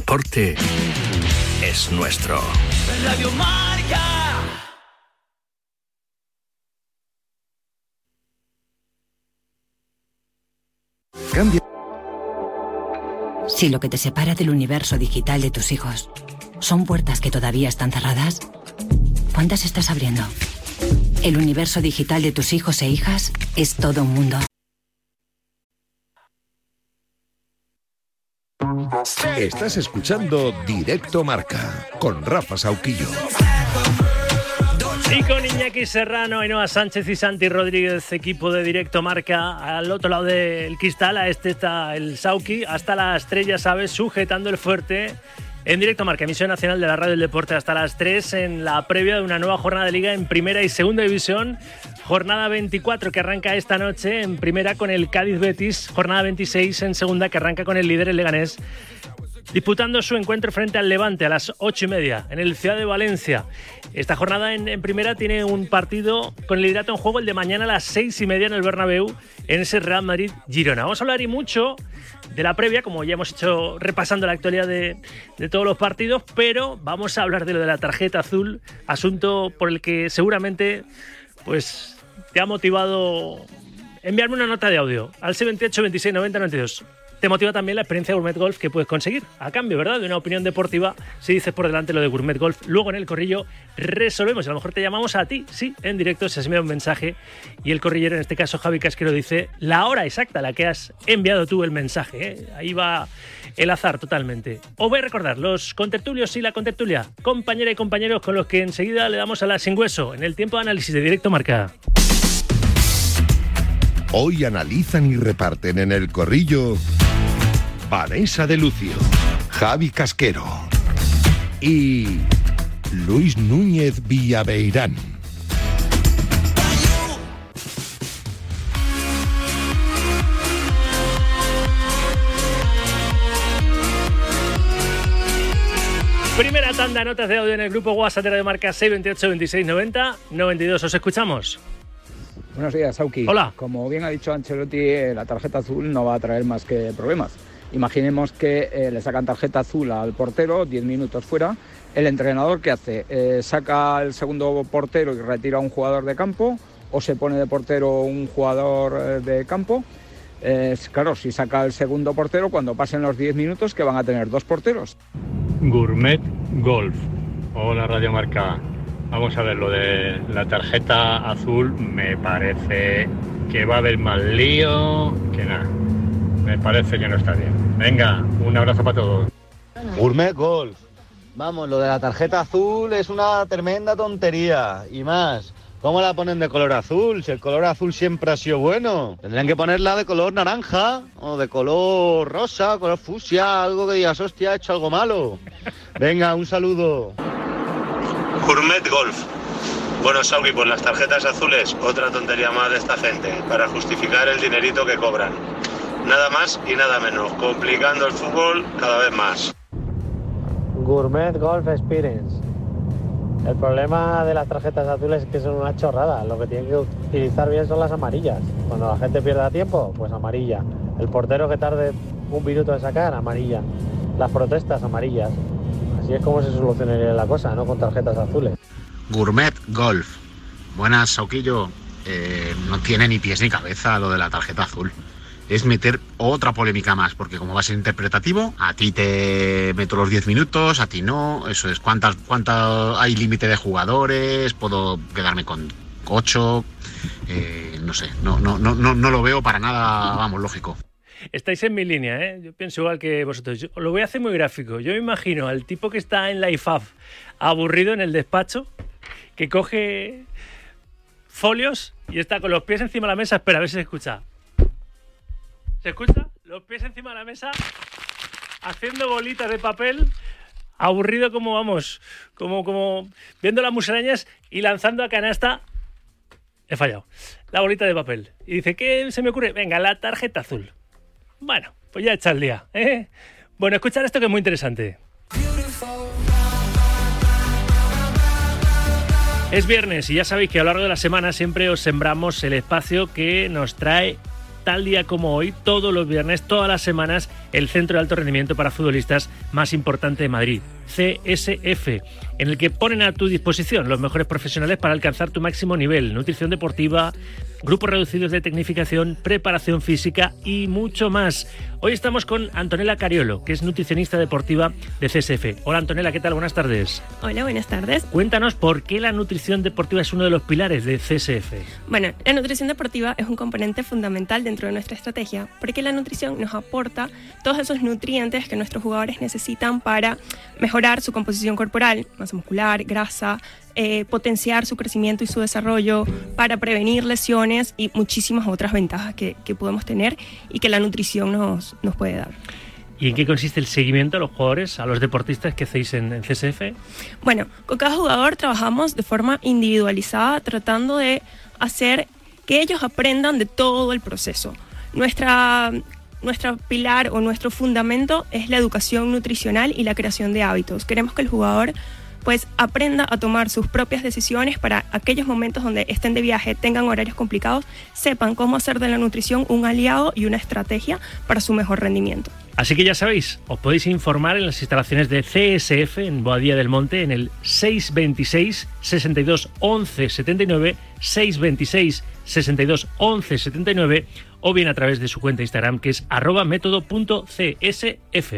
deporte es nuestro. Radio Marca. Cambia. Si lo que te separa del universo digital de tus hijos son puertas que todavía están cerradas, ¿cuántas estás abriendo? El universo digital de tus hijos e hijas es todo un mundo. Estás escuchando Directo Marca con Rafa Sauquillo. Y con Iñaki Serrano, Ainhoa Sánchez y Santi Rodríguez, equipo de Directo Marca, al otro lado del cristal, a este está el Sauki, hasta la estrella, ¿sabes? Sujetando el fuerte. En directo marca, emisión nacional de la Radio del Deporte hasta las 3 en la previa de una nueva jornada de liga en primera y segunda división. Jornada 24 que arranca esta noche en primera con el Cádiz Betis. Jornada 26 en segunda que arranca con el líder el Leganés disputando su encuentro frente al Levante a las ocho y media en el Ciudad de Valencia. Esta jornada en, primera tiene un partido con el liderato en juego, el de mañana a las seis y media en el Bernabéu, en ese Real Madrid-Girona. Vamos a hablar y mucho de la previa, como ya hemos hecho repasando la actualidad de, todos los partidos, pero vamos a hablar de lo de la tarjeta azul, asunto por el que seguramente pues te ha motivado enviarme una nota de audio al 78 26 90 92 te motiva también la experiencia de Gourmet Golf que puedes conseguir. A cambio, ¿verdad? De una opinión deportiva, si dices por delante lo de Gourmet Golf, luego en el corrillo resolvemos. A lo mejor te llamamos a ti, sí, en directo, se enviado un mensaje y el corrillero, en este caso Javi Casquero, dice la hora exacta a la que has enviado tú el mensaje. ¿eh? Ahí va el azar totalmente. Os voy a recordar los contertulios y la contertulia, compañera y compañeros con los que enseguida le damos a la sin hueso en el tiempo de análisis de directo marca. Hoy analizan y reparten en el corrillo Vanessa de Lucio, Javi Casquero y Luis Núñez Villaveirán. Primera tanda, notas de audio en el grupo WhatsApp de marca 628 26 90 92. ¿Os escuchamos? Buenos días, Sauki. Hola. Como bien ha dicho Ancelotti, eh, la tarjeta azul no va a traer más que problemas. Imaginemos que eh, le sacan tarjeta azul al portero, 10 minutos fuera. El entrenador, ¿qué hace? Eh, ¿Saca el segundo portero y retira a un jugador de campo? ¿O se pone de portero un jugador eh, de campo? claro, si saca el segundo portero, cuando pasen los 10 minutos, que van a tener dos porteros. Gourmet Golf. Hola Radio Marca. Vamos a ver, lo de la tarjeta azul me parece que va a haber más lío que nada me parece que no está bien. Venga, un abrazo para todos. Gourmet Golf. Vamos, lo de la tarjeta azul es una tremenda tontería. Y más, ¿cómo la ponen de color azul? Si el color azul siempre ha sido bueno. Tendrían que ponerla de color naranja, o de color rosa, color fucsia, algo que digas, hostia, ha hecho algo malo. Venga, un saludo. Gourmet Golf. Bueno, Sauki, pues las tarjetas azules, otra tontería más de esta gente, para justificar el dinerito que cobran. Nada más y nada menos, complicando el fútbol cada vez más. Gourmet Golf Experience. El problema de las tarjetas azules es que son una chorrada. Lo que tienen que utilizar bien son las amarillas. Cuando la gente pierda tiempo, pues amarilla. El portero que tarde un minuto en sacar, amarilla. Las protestas, amarillas. Así es como se solucionaría la cosa, no con tarjetas azules. Gourmet Golf. Buenas, Sauquillo. Eh, no tiene ni pies ni cabeza lo de la tarjeta azul es meter otra polémica más, porque como va a ser interpretativo, a ti te meto los 10 minutos, a ti no, eso es, ¿cuántas, cuántas hay límite de jugadores? ¿Puedo quedarme con 8? Eh, no sé, no, no, no, no, lo veo para nada, vamos, lógico. Estáis en mi línea, ¿eh? Yo pienso igual que vosotros. lo voy a hacer muy gráfico. Yo me imagino al tipo que está en la IFAF aburrido en el despacho, que coge folios y está con los pies encima de la mesa, espera a ver si se escucha. ¿Se escucha? Los pies encima de la mesa, haciendo bolitas de papel, aburrido como vamos, como, como viendo las musarañas y lanzando a canasta. He fallado. La bolita de papel. Y dice, ¿qué se me ocurre? Venga, la tarjeta azul. Bueno, pues ya echa el día. ¿eh? Bueno, escuchar esto que es muy interesante. Es viernes y ya sabéis que a lo largo de la semana siempre os sembramos el espacio que nos trae tal día como hoy, todos los viernes, todas las semanas, el centro de alto rendimiento para futbolistas más importante de Madrid, CSF, en el que ponen a tu disposición los mejores profesionales para alcanzar tu máximo nivel, nutrición deportiva, grupos reducidos de tecnificación, preparación física y mucho más. Hoy estamos con Antonella Cariolo, que es nutricionista deportiva de CSF. Hola Antonella, ¿qué tal? Buenas tardes. Hola, buenas tardes. Cuéntanos por qué la nutrición deportiva es uno de los pilares de CSF. Bueno, la nutrición deportiva es un componente fundamental dentro de nuestra estrategia, porque la nutrición nos aporta todos esos nutrientes que nuestros jugadores necesitan para mejorar su composición corporal, masa muscular, grasa, eh, potenciar su crecimiento y su desarrollo, para prevenir lesiones y muchísimas otras ventajas que, podemos tener y que la nutrición nos, nos puede dar. ¿Y en qué consiste el seguimiento a los jugadores, a los deportistas que hacéis en, en, CSF? Bueno, con cada jugador trabajamos de forma individualizada, tratando de hacer que ellos aprendan de todo el proceso. Nuestra, nuestro pilar o nuestro fundamento es la educación nutricional y la creación de hábitos. Queremos que el jugador pues aprenda a tomar sus propias decisiones para aquellos momentos donde estén de viaje, tengan horarios complicados, sepan cómo hacer de la nutrición un aliado y una estrategia para su mejor rendimiento. Así que ya sabéis, os podéis informar en las instalaciones de CSF en Boadilla del Monte en el 626 62 11 79 626 62 11 79 o bien a través de su cuenta Instagram que es arroba método.csf.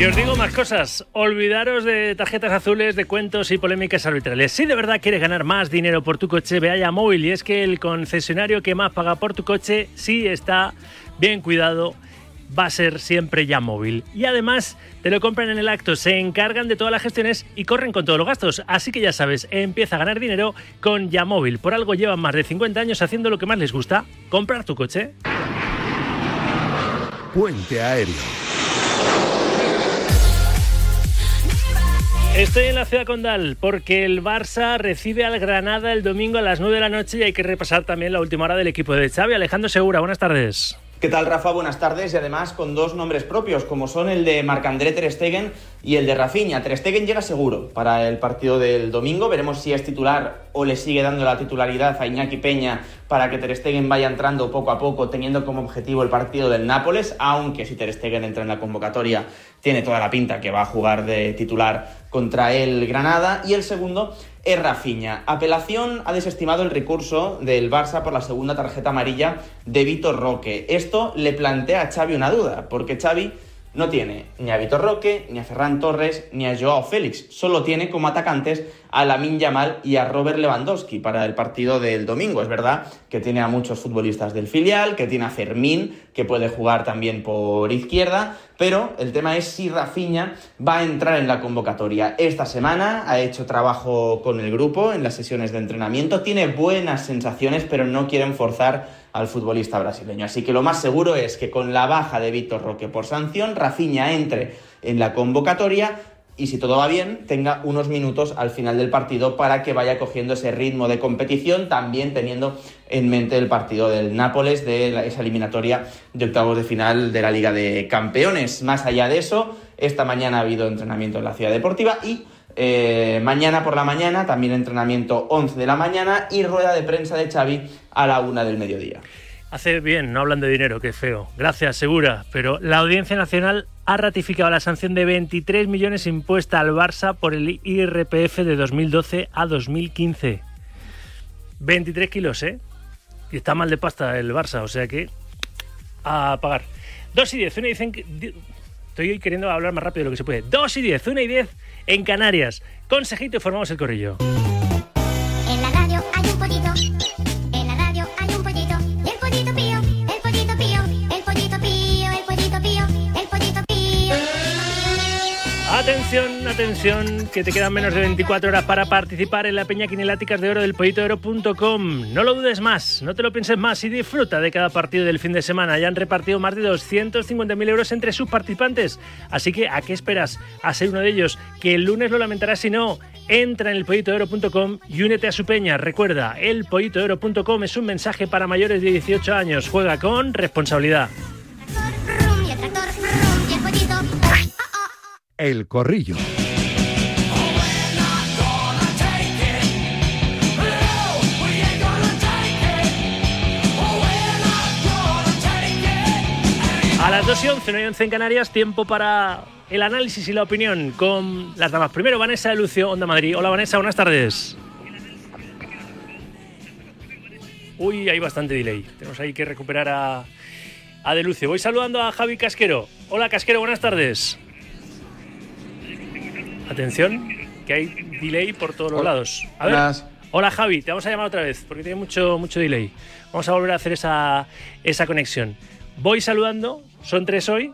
Y os digo más cosas. Olvidaros de tarjetas azules, de cuentos y polémicas arbitrales. Si de verdad quieres ganar más dinero por tu coche, ve a Yamóvil. Y es que el concesionario que más paga por tu coche, sí está bien cuidado, va a ser siempre Yamóvil. Y además te lo compran en el acto, se encargan de todas las gestiones y corren con todos los gastos. Así que ya sabes, empieza a ganar dinero con Yamóvil. Por algo llevan más de 50 años haciendo lo que más les gusta, comprar tu coche. Puente aéreo. Estoy en la ciudad condal porque el Barça recibe al Granada el domingo a las 9 de la noche y hay que repasar también la última hora del equipo de Xavi. Alejandro Segura, buenas tardes. ¿Qué tal, Rafa? Buenas tardes y además con dos nombres propios, como son el de Marc-André Ter Stegen y el de Rafinha. Ter Stegen llega seguro para el partido del domingo. Veremos si es titular o le sigue dando la titularidad a Iñaki Peña para que Ter Stegen vaya entrando poco a poco, teniendo como objetivo el partido del Nápoles, aunque si Ter Stegen entra en la convocatoria tiene toda la pinta que va a jugar de titular contra el Granada. Y el segundo es Rafinha. Apelación ha desestimado el recurso del Barça por la segunda tarjeta amarilla de Vitor Roque. Esto le plantea a Xavi una duda, porque Xavi no tiene ni a Vitor Roque, ni a Ferran Torres, ni a Joao Félix. Solo tiene como atacantes a Lamin Yamal y a Robert Lewandowski para el partido del domingo. Es verdad que tiene a muchos futbolistas del filial, que tiene a Fermín, que puede jugar también por izquierda, pero el tema es si Rafinha va a entrar en la convocatoria. Esta semana ha hecho trabajo con el grupo en las sesiones de entrenamiento, tiene buenas sensaciones, pero no quieren forzar al futbolista brasileño. Así que lo más seguro es que con la baja de Víctor Roque por sanción, Rafinha entre en la convocatoria y si todo va bien, tenga unos minutos al final del partido para que vaya cogiendo ese ritmo de competición, también teniendo en mente el partido del Nápoles, de esa eliminatoria de octavos de final de la Liga de Campeones. Más allá de eso, esta mañana ha habido entrenamiento en la Ciudad Deportiva y eh, mañana por la mañana, también entrenamiento 11 de la mañana y rueda de prensa de Xavi a la una del mediodía. Hace bien, no hablan de dinero, qué feo. Gracias, Segura. Pero la Audiencia Nacional ha ratificado la sanción de 23 millones impuesta al Barça por el IRPF de 2012 a 2015. 23 kilos, ¿eh? Y está mal de pasta el Barça, o sea que a pagar. 2 y 10, una dicen que... Estoy queriendo hablar más rápido de lo que se puede. 2 y 10, una y 10 en Canarias. Consejito y formamos el corrillo. En la radio hay un pollito Atención, atención, que te quedan menos de 24 horas para participar en la Peña Quineláticas de Oro del pollitooro.com. No lo dudes más, no te lo pienses más y disfruta de cada partido del fin de semana. Ya han repartido más de 250.000 euros entre sus participantes. Así que, ¿a qué esperas a ser uno de ellos? Que el lunes lo lamentarás si no. Entra en el pollitooro.com y únete a su peña. Recuerda, el pollitooro.com es un mensaje para mayores de 18 años. Juega con responsabilidad. El Corrillo. A las 2 y 11, 9 y 11 en Canarias, tiempo para el análisis y la opinión con las damas. Primero, Vanessa Lucio, Onda Madrid. Hola, Vanessa, buenas tardes. Uy, hay bastante delay. Tenemos ahí que recuperar a, a Delucio. Voy saludando a Javi Casquero. Hola, Casquero, buenas tardes. Atención, que hay delay por todos los lados. A ver. Buenas. Hola Javi, te vamos a llamar otra vez porque tiene mucho, mucho delay. Vamos a volver a hacer esa, esa conexión. Voy saludando, son tres hoy.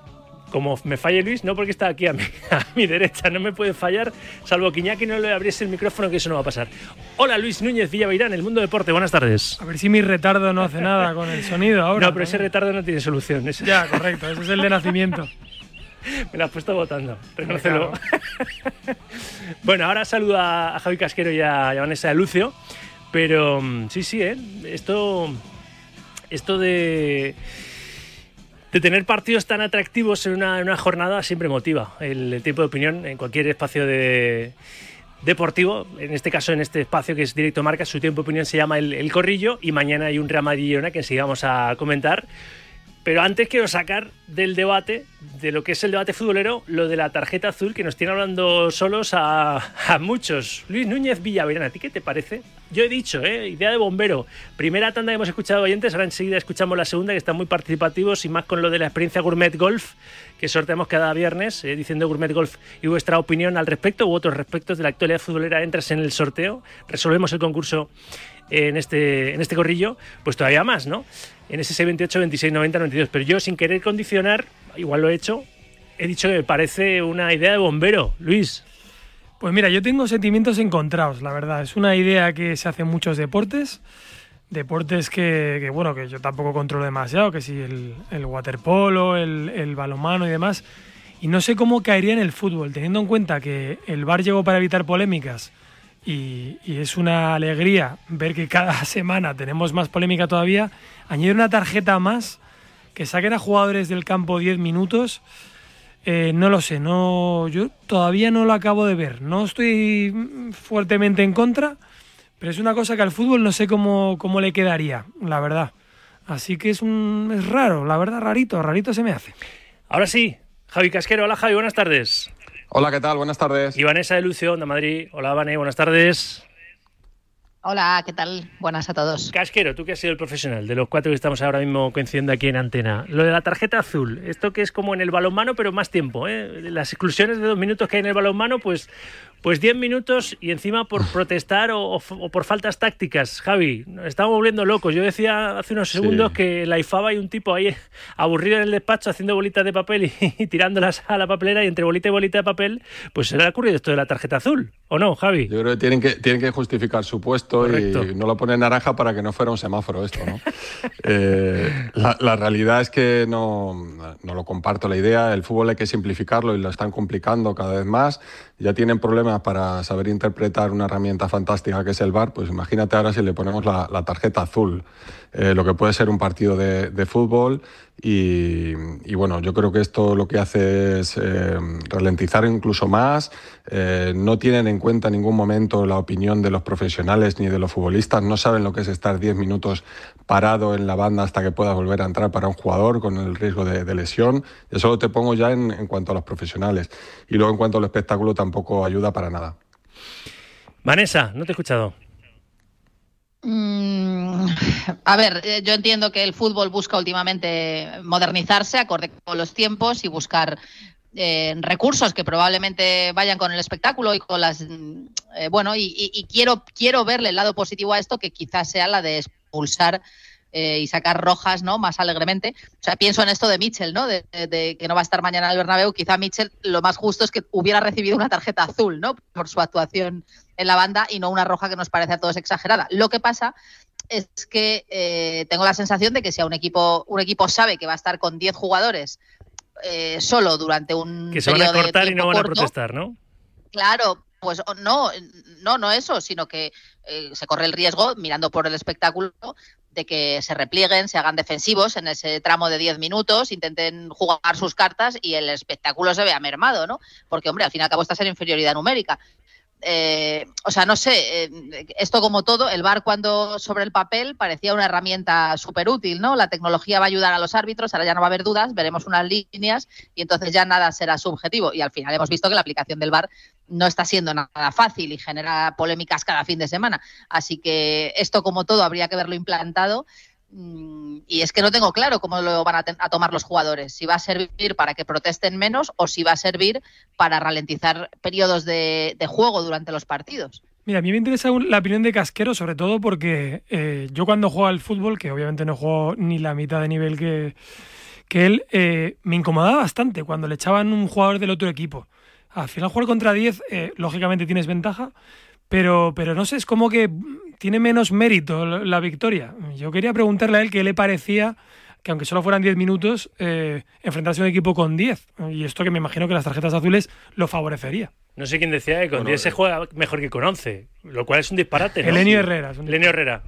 Como me falle Luis, no porque está aquí a mi, a mi derecha, no me puede fallar, salvo que Iñaki no le abriese el micrófono, que eso no va a pasar. Hola Luis Núñez Villaveirán, El Mundo Deporte, buenas tardes. A ver si mi retardo no hace nada con el sonido ahora. No, pero ese retardo no tiene solución. ese- Ya, correcto, ese es el de nacimiento. Me la has puesto votando, reconócelo. bueno, ahora saludo a, Javi Casquero y a, y a Vanessa de Lucio. Pero mm, sí, sí, ¿eh? Esto, esto de, de tener partidos tan atractivos en una, en una jornada siempre motiva el, el tiempo de opinión en cualquier espacio de deportivo. En este caso, en este espacio que es Directo Marca, su tiempo de opinión se llama El, El Corrillo y mañana hay un Real Madrid-Girona que enseguida vamos a comentar. Pero antes quiero sacar del debate, de lo que es el debate futbolero, lo de la tarjeta azul que nos tiene hablando solos a, muchos. Luis Núñez Villaverán, ¿a ti qué te parece? Yo he dicho, ¿eh? idea de bombero. Primera tanda que hemos escuchado oyentes, ahora enseguida escuchamos la segunda, que están muy participativos y más con lo de la experiencia Gourmet Golf, que sorteamos cada viernes, eh, diciendo Gourmet Golf y vuestra opinión al respecto u otros respectos de la actualidad futbolera. Entras en el sorteo, resolvemos el concurso en este, en este corrillo, pues todavía más, ¿no? En ese 628, 26, 90, 92. Pero yo, sin querer condicionar, igual lo he hecho, he dicho que me parece una idea de bombero, Luis. Pues mira, yo tengo sentimientos encontrados, la verdad. Es una idea que se hace en muchos deportes. Deportes que, que, bueno, que yo tampoco controlo demasiado, que si el, el waterpolo, el, el balonmano y demás. Y no sé cómo caería en el fútbol, teniendo en cuenta que el VAR llegó para evitar polémicas y, es una alegría ver que cada semana tenemos más polémica todavía. Añadir una tarjeta más, que saquen a jugadores del campo 10 minutos. Eh, no lo sé, no, yo todavía no lo acabo de ver. No estoy fuertemente en contra, pero es una cosa que al fútbol no sé cómo, cómo le quedaría, la verdad. Así que es, un, es raro, la verdad, rarito, rarito se me hace. Ahora sí, Javi Casquero. Hola, Javi, buenas tardes. Hola, ¿qué tal? Buenas tardes. Y Vanessa de Lucio, Onda Madrid. Hola, Vane, buenas tardes. Hola, ¿qué tal? Buenas a todos. Casquero, tú que has sido el profesional de los cuatro que estamos ahora mismo coincidiendo aquí en antena. Lo de la tarjeta azul, esto que es como en el balonmano, pero más tiempo. ¿eh? Las exclusiones de dos minutos que hay en el balonmano, pues, pues diez minutos y encima por protestar o, o, o por faltas tácticas. Javi, nos estamos volviendo locos. Yo decía hace unos segundos que la IFAB hay un tipo ahí aburrido en el despacho haciendo bolitas de papel y, y tirándolas a la papelera y entre bolita y bolita de papel, pues se le ha ocurrido esto de la tarjeta azul. ¿O no, Javi? Yo creo que tienen que, tienen que justificar su puesto Correcto. y no lo ponen naranja para que no fuera un semáforo esto, ¿no? Eh, la, la realidad es que no, no lo comparto la idea. El fútbol hay que simplificarlo y lo están complicando cada vez más. Ya tienen problemas para saber interpretar una herramienta fantástica que es el VAR. Pues imagínate ahora si le ponemos la, la tarjeta azul, eh, lo que puede ser un partido de, fútbol. Y, bueno, yo creo que esto lo que hace es eh, ralentizar incluso más. Eh, no tienen en cuenta en ningún momento la opinión de los profesionales ni de los futbolistas. No saben lo que es estar 10 minutos parado en la banda hasta que pueda volver a entrar para un jugador con el riesgo de, lesión. Eso te pongo ya en, en cuanto a los profesionales. Y luego en cuanto al espectáculo tampoco ayuda para nada. Vanessa, no te he escuchado. Mm, a ver, eh, yo entiendo que el fútbol busca últimamente modernizarse acorde con los tiempos y buscar eh, recursos que probablemente vayan con el espectáculo y con las eh, bueno y, y, y, quiero quiero verle el lado positivo a esto que quizás sea la de expulsar eh, y sacar rojas no más alegremente. O sea pienso en esto de Mitchell no de, de, de, que no va a estar mañana en el Bernabéu. Quizá Mitchell lo más justo es que hubiera recibido una tarjeta azul no por su actuación en la banda y no una roja que nos parece a todos exagerada. Lo que pasa es que eh, tengo la sensación de que si a un equipo un equipo sabe que va a estar con 10 jugadores eh, solo durante un que se van a cortar y no van corto, a protestar, ¿no? Claro, pues no, no, no eso, sino que eh, se corre el riesgo, mirando por el espectáculo, de que se replieguen, se hagan defensivos en ese tramo de 10 minutos, intenten jugar sus cartas y el espectáculo se vea mermado, ¿no? Porque, hombre, al fin y al cabo estás en inferioridad numérica. Eh, o sea, no sé, eh, esto como todo, el VAR cuando sobre el papel parecía una herramienta súper útil, ¿no? La tecnología va a ayudar a los árbitros, ahora ya no va a haber dudas, veremos unas líneas y entonces ya nada será subjetivo. Y al final hemos visto que la aplicación del VAR no está siendo nada fácil y genera polémicas cada fin de semana. Así que esto como todo habría que verlo implantado y es que no tengo claro cómo lo van a, tomar los jugadores, si va a servir para que protesten menos o si va a servir para ralentizar periodos de, juego durante los partidos. Mira, a mí me interesa la opinión de Casquero, sobre todo porque eh, yo cuando juego al fútbol, que obviamente no juego ni la mitad de nivel que, que él, eh, me incomodaba bastante cuando le echaban un jugador del otro equipo. Al final jugar contra 10, eh, lógicamente tienes ventaja, pero, pero no sé, es como que tiene menos mérito la victoria. Yo quería preguntarle a él qué le parecía que aunque solo fueran 10 minutos, eh, enfrentarse a un equipo con 10. Y esto que me imagino que las tarjetas azules lo favorecería. No sé quién decía que con 10 se juega mejor que con 11, lo cual es un disparate. ¿no? Elenio Herrera. Elenio Herrera.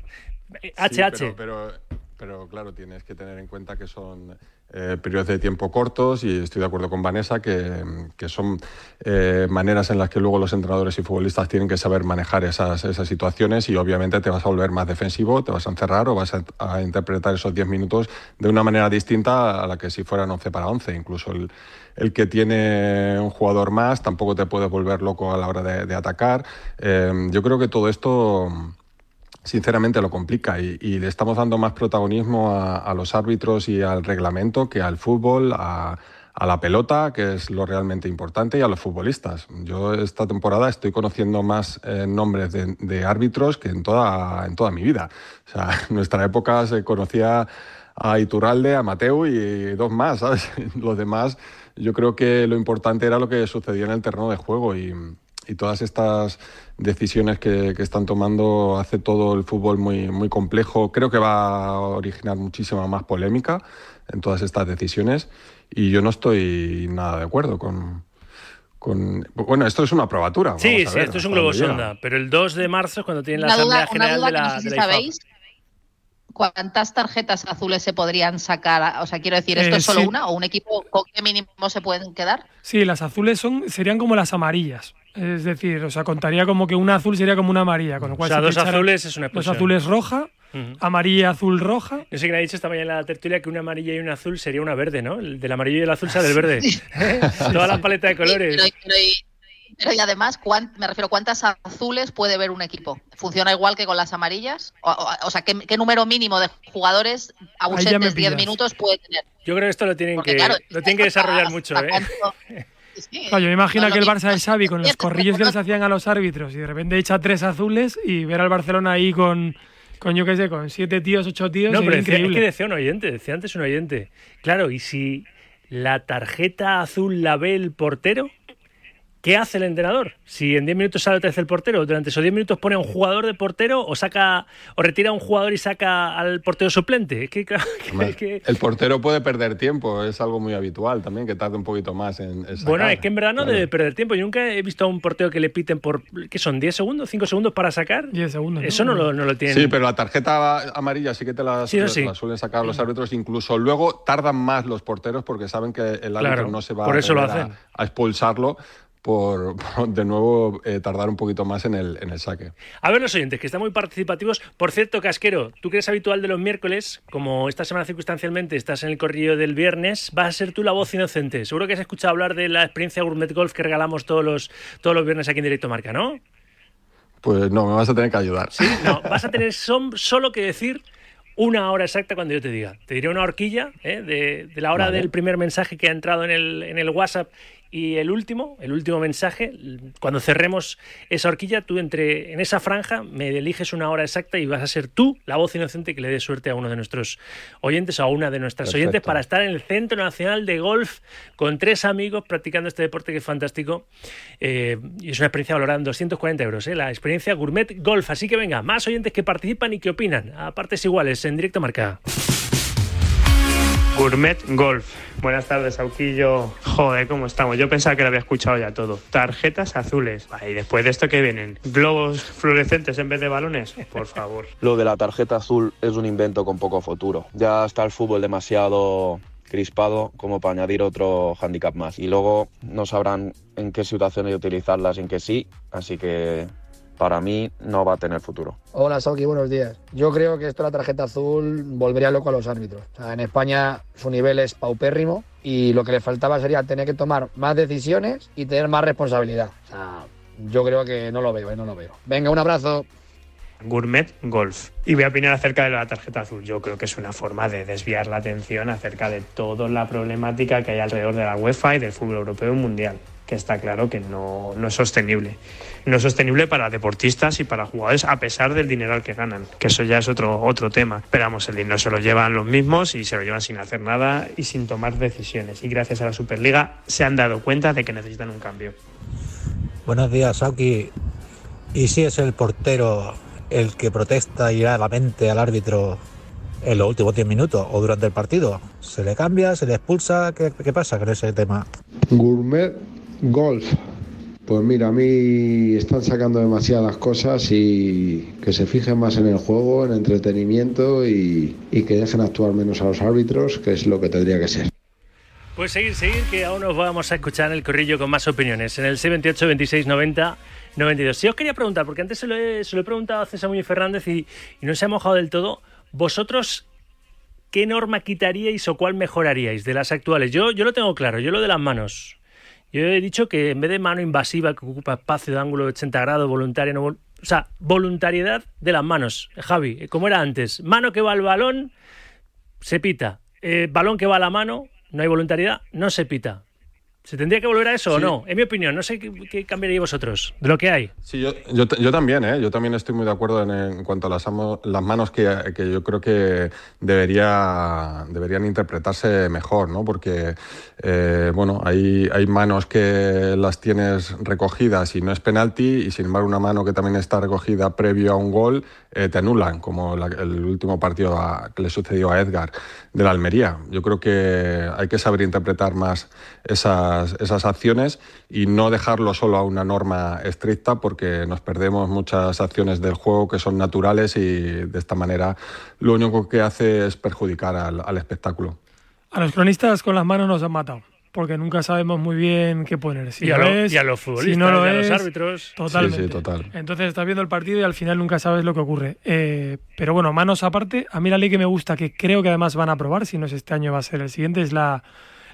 HH. pero, pero claro, tienes que tener en cuenta que son eh, periodos de tiempo cortos y estoy de acuerdo con Vanessa que, son eh, maneras en las que luego los entrenadores y futbolistas tienen que saber manejar esas, esas, situaciones y obviamente te vas a volver más defensivo, te vas a encerrar o vas a, interpretar esos 10 minutos de una manera distinta a la que si fueran 11 para 11. Incluso el, el que tiene un jugador más tampoco te puede volver loco a la hora de, atacar. Eh, yo creo que todo esto sinceramente lo complica y, le estamos dando más protagonismo a, los árbitros y al reglamento que al fútbol, a, la pelota, que es lo realmente importante, y a los futbolistas. Yo esta temporada estoy conociendo más eh, nombres de, árbitros que en toda, en toda mi vida. O en nuestra época se conocía a Iturralde, a Mateu y dos más, ¿sabes? Los demás, yo creo que lo importante era lo que sucedía en el terreno de juego y y todas estas decisiones que, están tomando hace todo el fútbol muy, muy complejo. Creo que va a originar muchísima más polémica en todas estas decisiones y yo no estoy nada de acuerdo con, con, bueno, esto es una probatura. Sí, sí, esto es un globo sonda, pero el 2 de marzo es cuando tienen la Asamblea General de la, no sabéis cuántas tarjetas azules se podrían sacar. O sea, quiero decir, ¿esto es eh, solo una o un equipo con qué mínimo se pueden quedar? Sí, las azules son serían como las amarillas. Es decir, o sea, contaría como que una azul sería como una amarilla, con lo cual... O sea, dos azules es una expulsión. Dos azules roja, amarilla, azul, roja. Yo sé que me ha dicho esta mañana en la tertulia que una amarilla y una azul sería una verde, ¿no? El del amarillo y el azul sea del verde. Toda la paleta de colores. pero, y, además, me refiero, ¿cuántas azules puede ver un equipo? ¿Funciona igual que con las amarillas? O, sea, ¿qué, número mínimo de jugadores ausentes 10 minutos puede tener? Yo creo que esto lo tienen, que, lo tienen que desarrollar mucho, ¿eh? Yo me imagino que el Barça de Xavi con los corrillos que les hacían a los árbitros y de repente echa tres azules y ver al Barcelona ahí con, con yo qué sé, con siete tíos, ocho tíos. No, pero increíble. es que decía un oyente, decía antes un oyente. Claro, y si la tarjeta azul la ve el portero, ¿Qué hace el entrenador? Si en 10 minutos sale otra vez el portero, durante esos 10 minutos pone a un jugador de portero o saca o retira a un jugador y saca al portero suplente. que, El portero puede perder tiempo, es algo muy habitual también, que tarde un poquito más en, Bueno, es que en verdad no debe perder tiempo. Yo nunca he visto a un portero que le piten por, ¿qué son? ¿10 segundos? ¿5 segundos para sacar? 10 segundos. Eso no, lo, no lo tiene. Sí, pero la tarjeta amarilla sí que te la, suelen sacar los árbitros. Incluso luego tardan más los porteros porque saben que el árbitro no se va a expulsarlo por, de nuevo eh, tardar un poquito más en el, en el saque. A ver los oyentes, que están muy participativos. Por cierto, Casquero, tú que eres habitual de los miércoles, como esta semana circunstancialmente estás en el corrillo del viernes, vas a ser tú la voz inocente. Seguro que has escuchado hablar de la experiencia Gourmet Golf que regalamos todos los, todos los viernes aquí en Directo Marca, ¿no? Pues no, me vas a tener que ayudar. Sí, no, vas a tener solo que decir una hora exacta cuando yo te diga. Te diré una horquilla ¿eh? de, la hora del primer mensaje que ha entrado en el, en el WhatsApp y el último, el último mensaje, cuando cerremos esa horquilla, tú entre en esa franja me eliges una hora exacta y vas a ser tú la voz inocente que le dé suerte a uno de nuestros oyentes o a una de nuestras oyentes para estar en el Centro Nacional de Golf con tres amigos practicando este deporte que es fantástico eh, y es una experiencia valorada en 240 euros, ¿eh? la experiencia Gourmet Golf. Así que venga, más oyentes que participan y que opinan a partes iguales en directo marca. Gourmet Golf. Buenas tardes, Auquillo. Joder, ¿cómo estamos? Yo pensaba que lo había escuchado ya todo. Tarjetas azules. y después de esto, ¿qué vienen? ¿Globos fluorescentes en vez de balones? Por favor. Lo de la tarjeta azul es un invento con poco futuro. Ya está el fútbol demasiado crispado como para añadir otro handicap más. Y luego no sabrán en qué situaciones utilizarlas, en qué sí, así que para mí no va a tener futuro. Hola, Sauki, buenos días. Yo creo que esto de la tarjeta azul volvería loco a los árbitros. O sea, en España su nivel es paupérrimo y lo que le faltaba sería tener que tomar más decisiones y tener más responsabilidad. O sea, yo creo que no lo veo, ¿eh? no lo veo. Venga, un abrazo. Gourmet Golf. Y voy a opinar acerca de la tarjeta azul. Yo creo que es una forma de desviar la atención acerca de toda la problemática que hay alrededor de la UEFA y del fútbol europeo y mundial, que está claro que no, no es sostenible. No es sostenible para deportistas y para jugadores a pesar del dinero al que ganan, que eso ya es otro, otro tema. Pero vamos, el dinero se lo llevan los mismos y se lo llevan sin hacer nada y sin tomar decisiones. Y gracias a la Superliga se han dado cuenta de que necesitan un cambio. Buenos días, Sauki. ¿Y si es el portero el que protesta iradamente al árbitro en los últimos 10 minutos o durante el partido? ¿Se le cambia? ¿Se le expulsa? ¿Qué, qué pasa con ese tema? Gourmet Golf. Pues mira, a mí están sacando demasiadas cosas y que se fijen más en el juego, en entretenimiento y, que dejen actuar menos a los árbitros, que es lo que tendría que ser. Pues seguir, seguir, que aún nos vamos a escuchar el corrillo con más opiniones. En el 78 26 90 92. Si os quería preguntar, porque antes se lo he, se lo he preguntado a César Muñoz Fernández y, y no se ha mojado del todo. ¿Vosotros qué norma quitaríais o cuál mejoraríais de las actuales? Yo, yo lo tengo claro, yo lo de las manos. Yo he dicho que en vez de mano invasiva que ocupa espacio de ángulo de 80 grados, voluntaria, no, o sea, voluntariedad de las manos. Javi, como era antes, mano que va al balón, se pita. Eh, balón que va a la mano, no hay voluntariedad, no se pita. ¿Se tendría que volver a eso o no? En mi opinión, no sé qué, qué cambiaríais vosotros de lo que hay. Sí, yo, yo, también, ¿eh? yo también estoy muy de acuerdo en, en cuanto a las, amo- las manos que, que yo creo que debería, deberían interpretarse mejor, ¿no? Porque, eh, bueno, hay, hay manos que las tienes recogidas y no es penalti, y sin embargo una mano que también está recogida previo a un gol eh, te anulan, como la- el último partido a- que le sucedió a Edgar de la Almería. Yo creo que hay que saber interpretar más esas, esas acciones y no dejarlo solo a una norma estricta porque nos perdemos muchas acciones del juego que son naturales y de esta manera lo único que hace es perjudicar al, al espectáculo. A los cronistas con las manos nos han matado. Porque nunca sabemos muy bien qué poner. Si Y a lo lo- es, y a los si futbolistas, no lo y a los es, árbitros. Totalmente. Sí, sí, total. Entonces estás viendo el partido y al final nunca sabes lo que ocurre. Eh, pero bueno, manos aparte, a mí la ley que me gusta, que creo que además van a aprobar, si no es este año va a ser el siguiente, es la,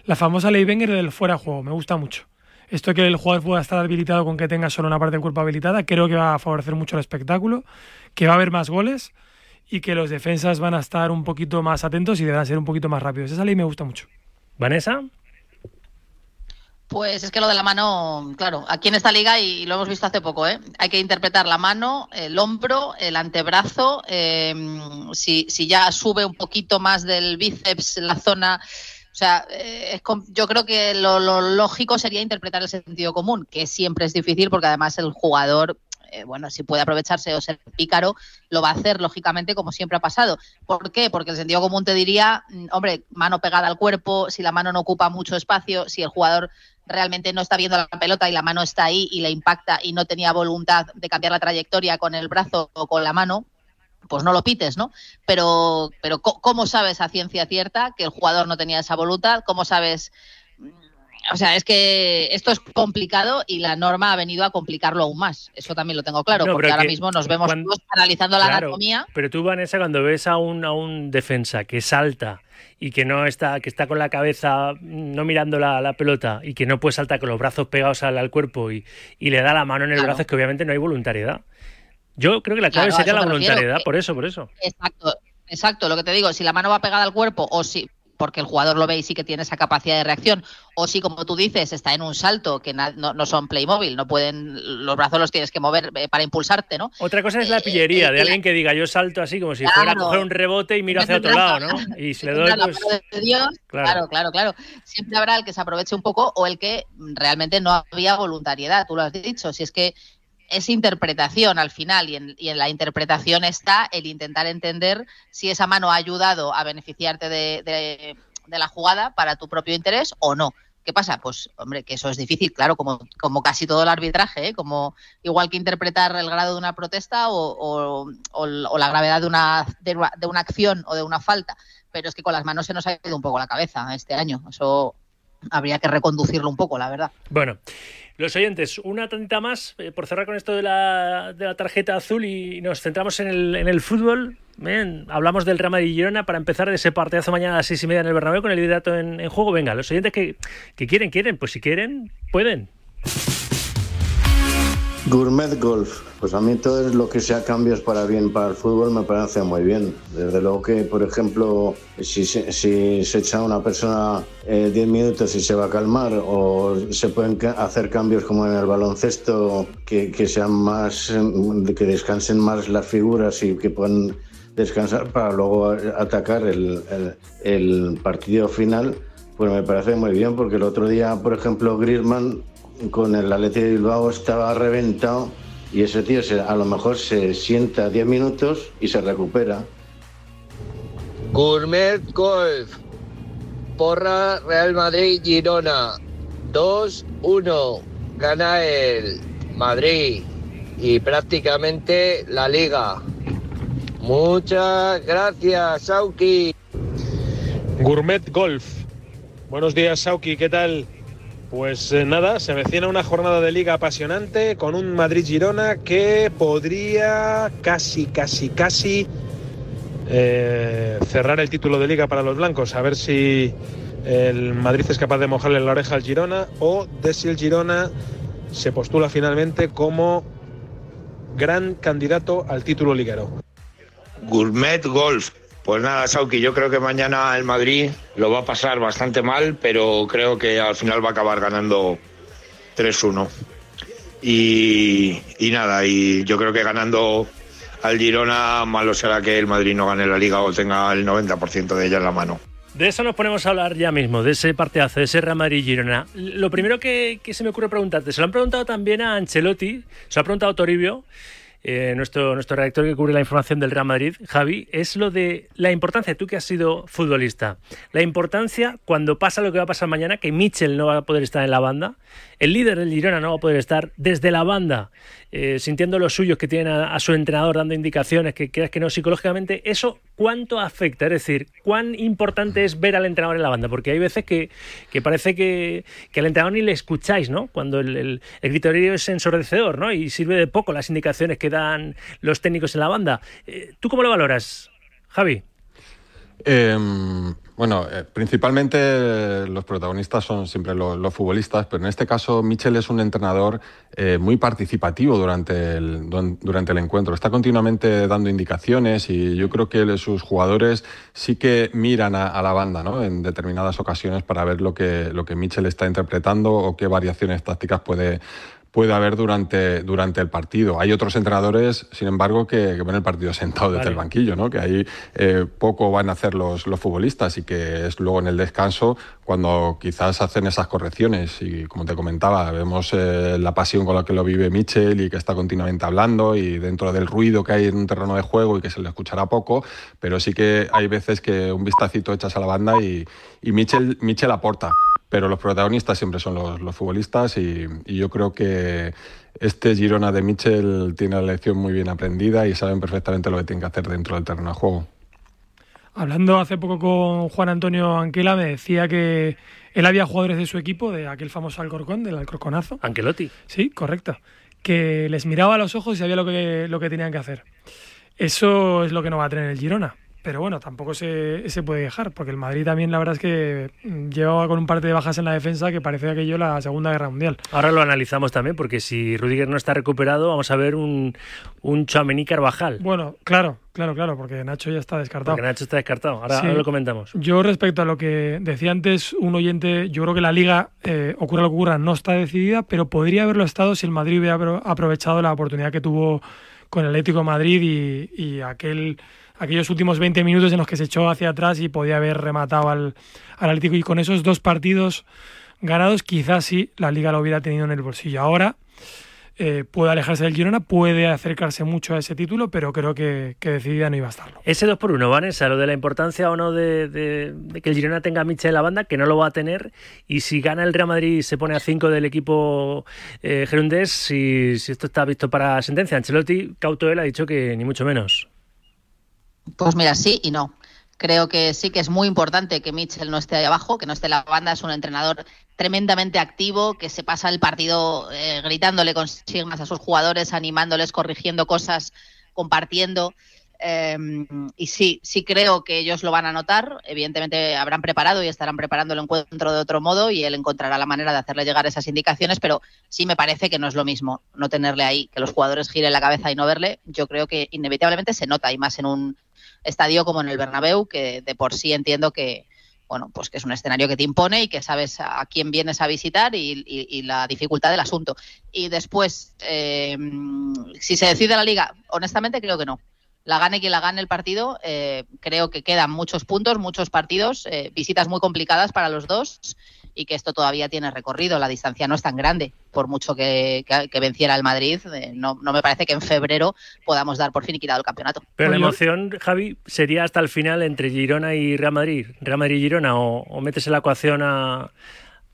la famosa ley Wenger del fuera de juego. Me gusta mucho. Esto que el jugador pueda estar habilitado con que tenga solo una parte del cuerpo habilitada, creo que va a favorecer mucho el espectáculo, que va a haber más goles y que los defensas van a estar un poquito más atentos y deberán ser un poquito más rápidos. Esa ley me gusta mucho. ¿Vanessa? Pues es que lo de la mano, claro, aquí en esta liga, y lo hemos visto hace poco, ¿eh? hay que interpretar la mano, el hombro, el antebrazo, eh, si, si ya sube un poquito más del bíceps la zona. O sea, eh, es yo creo que lo, lo lógico sería interpretar el sentido común, que siempre es difícil porque además el jugador, eh, bueno, si puede aprovecharse o ser pícaro, lo va a hacer lógicamente como siempre ha pasado. ¿Por qué? Porque el sentido común te diría, mm, hombre, mano pegada al cuerpo, si la mano no ocupa mucho espacio, si el jugador realmente no está viendo la pelota y la mano está ahí y le impacta y no tenía voluntad de cambiar la trayectoria con el brazo o con la mano, pues no lo pites, ¿no? Pero, pero ¿cómo sabes a ciencia cierta que el jugador no tenía esa voluntad? ¿Cómo sabes? O sea, es que esto es complicado y la norma ha venido a complicarlo aún más. Eso también lo tengo claro, No, porque ahora mismo nos vemos cuando- todos analizando la Claro, anatomía. Pero tú, Vanessa, cuando ves a un, a un defensa que salta y que no está, que está con la cabeza no mirando la, la pelota y que no puede saltar con los brazos pegados al, al cuerpo y, y le da la mano en el Claro. brazo, es que obviamente no hay voluntariedad. Yo creo que la clave Claro, sería la refiero, voluntariedad, que- por eso, por eso. Exacto, exacto. Lo que te digo, si la mano va pegada al cuerpo o si porque el jugador lo ve y sí que tiene esa capacidad de reacción, o si, como tú dices, está en un salto, que no, no son Playmobil, no pueden, los brazos los tienes que mover eh, para impulsarte, ¿no? Otra cosa es la pillería eh, de eh, alguien que diga yo salto así como si Claro. fuera a coger un rebote y miro hacia otro lado, ¿no? Y si le doy, pues... de Dios, Claro. claro. claro, claro, Siempre habrá el que se aproveche un poco o el que realmente no había voluntariedad, tú lo has dicho. Si es que es interpretación al final y en, y en la interpretación está el intentar entender si esa mano ha ayudado a beneficiarte de, la jugada para tu propio interés o no. ¿Qué pasa? Pues, hombre, que eso es difícil, claro, como, casi todo el arbitraje, ¿eh? como igual que interpretar el grado de una protesta o la gravedad de una, de una, de una acción o de una falta. pero es que con las manos se nos ha ido un poco la cabeza este año. Eso habría que reconducirlo un poco, la verdad. Bueno, los oyentes, una tantita más, eh, por cerrar con esto de la, de la tarjeta azul y nos centramos en el, en el fútbol. Hablamos del Real Madrid y Girona para empezar de ese partidazo mañana a las seis y media en el Bernabéu con el liderato en, en juego. Venga, los oyentes que, que quieren, quieren, pues si quieren, pueden. Gourmet Golf, pues a mí todo es lo que sea cambios para bien para el fútbol me parece muy bien. Desde luego que, por ejemplo, si se, si se echa una persona eh, 10 minutos y se va a calmar, o se pueden hacer cambios como en el baloncesto, que, sean más, eh, que descansen más las figuras y que puedan descansar para luego atacar el- el partido final, pues me parece muy bien, porque el otro día, por ejemplo, Griezmann con el Atleti de Bilbao estaba reventado y ese tío se- a lo mejor se sienta 10 minutos y se recupera. Gourmet Golf. Porra Real Madrid Girona. 2-1. Gana el Madrid. Y prácticamente la liga. Muchas gracias, Sauki. Gourmet Golf. Buenos días, Sauki, ¿qué tal? Pues eh, nada, se avecina una jornada de liga apasionante con un Madrid-Girona que podría casi, casi, casi eh, cerrar el título de liga para los blancos. A ver si el Madrid es capaz de mojarle la oreja al Girona o de si el Girona se postula finalmente como gran candidato al título liguero. Gourmet Golf. Pues nada, Sauki, yo creo que mañana el Madrid lo va a pasar bastante mal, pero creo que al final va a acabar ganando 3-1. Y, nada, y yo creo que ganando al Girona, malo será que el Madrid no gane la liga o tenga el 90% de ella en la mano. De eso nos ponemos a hablar ya mismo, de ese partidazo, de ese Real Madrid-Girona. Lo primero que, que se me ocurre preguntarte, se lo han preguntado también a Ancelotti, se lo ha preguntado Toribio, eh, nuestro, nuestro redactor que cubre la información del Real Madrid, Javi, es lo de la importancia, tú que has sido futbolista, la importancia cuando pasa lo que va a pasar mañana, que Mitchell no va a poder estar en la banda, el líder del Girona no va a poder estar desde la banda, eh, sintiendo los suyos que tienen a, su entrenador, dando indicaciones, que creas que no psicológicamente, ¿eso cuánto afecta? Es decir, ¿cuán importante es ver al entrenador en la banda? Porque hay veces que, que parece que, que, al entrenador ni le escucháis, ¿no? Cuando el, el, el es ensordecedor, ¿no? Y sirve de poco las indicaciones que dan los técnicos en la banda. Eh, ¿Tú cómo lo valoras, Javi? Eh, bueno, eh, principalmente los protagonistas son siempre los, los, futbolistas, pero en este caso Michel es un entrenador eh, muy participativo durante el, durante el encuentro. Está continuamente dando indicaciones y yo creo que sus jugadores sí que miran a, a la banda ¿no? en determinadas ocasiones para ver lo que, lo que Michel está interpretando o qué variaciones tácticas puede, puede haber durante, durante el partido. Hay otros entrenadores, sin embargo, que, que ven el partido sentado desde vale. el banquillo, ¿no? que ahí eh, poco van a hacer los, los futbolistas y que es luego en el descanso cuando quizás hacen esas correcciones. Y como te comentaba, vemos eh, la pasión con la que lo vive Michel y que está continuamente hablando y dentro del ruido que hay en un terreno de juego y que se le escuchará poco, pero sí que hay veces que un vistacito echas a la banda y, y Michel, Michel aporta pero los protagonistas siempre son los, los futbolistas y, y, yo creo que este Girona de Michel tiene la lección muy bien aprendida y saben perfectamente lo que tienen que hacer dentro del terreno de juego. Hablando hace poco con Juan Antonio Anquela, me decía que él había jugadores de su equipo, de aquel famoso Alcorcón, del Alcorconazo. Anquelotti. Sí, correcto. Que les miraba a los ojos y sabía lo que, lo que tenían que hacer. Eso es lo que no va a tener el Girona. Pero bueno, tampoco se, se puede dejar, porque el Madrid también la verdad es que llevaba con un par de bajas en la defensa que parecía aquello la Segunda Guerra Mundial. Ahora lo analizamos también, porque si Rudiger no está recuperado, vamos a ver un, un Chouameni Carvajal. Bueno, claro, claro, claro, porque Nacho ya está descartado. Porque Nacho está descartado, ahora, sí. ahora lo comentamos. Yo respecto a lo que decía antes un oyente, yo creo que la Liga, eh, ocurra lo que ocurra, no está decidida, pero podría haberlo estado si el Madrid hubiera aprovechado la oportunidad que tuvo con el Atlético de Madrid y, y aquel aquellos últimos 20 minutos en los que se echó hacia atrás y podía haber rematado al, Atlético. Y con esos dos partidos ganados, quizás sí la Liga lo hubiera tenido en el bolsillo. Ahora eh, puede alejarse del Girona, puede acercarse mucho a ese título, pero creo que, que decidida no iba a estarlo. Ese 2 por 1 Vanessa, lo de la importancia o no de, que el Girona tenga a Michel en la banda, que no lo va a tener, y si gana el Real Madrid y se pone a 5 del equipo eh, gerundés, si, si esto está visto para sentencia. Ancelotti, cauto él, ha dicho que ni mucho menos. Pues mira, sí y no. Creo que sí que es muy importante que Mitchell no esté ahí abajo, que no esté la banda. Es un entrenador tremendamente activo, que se pasa el partido eh, gritándole consignas a sus jugadores, animándoles, corrigiendo cosas, compartiendo. Eh, y sí, sí creo que ellos lo van a notar. Evidentemente habrán preparado y estarán preparando el encuentro de otro modo y él encontrará la manera de hacerle llegar esas indicaciones, pero sí me parece que no es lo mismo no tenerle ahí, que los jugadores giren la cabeza y no verle. Yo creo que inevitablemente se nota y más en un estadio como en el Bernabéu, que de por sí entiendo que, bueno, pues que es un escenario que te impone y que sabes a quién vienes a visitar y, la dificultad del asunto. Y después, eh, si se decide la liga, honestamente creo que no. La gane quien la gane el partido, eh, creo que quedan muchos puntos, muchos partidos, eh, visitas muy complicadas para los dos y que esto todavía tiene recorrido. La distancia no es tan grande, por mucho que, que- que venciera el Madrid. eh, no, no me parece que en febrero podamos dar por fin quitado el campeonato. Pero la emoción, Javi, sería hasta el final entre Girona y Real Madrid. Real Madrid y Girona, o, o metes en la ecuación a,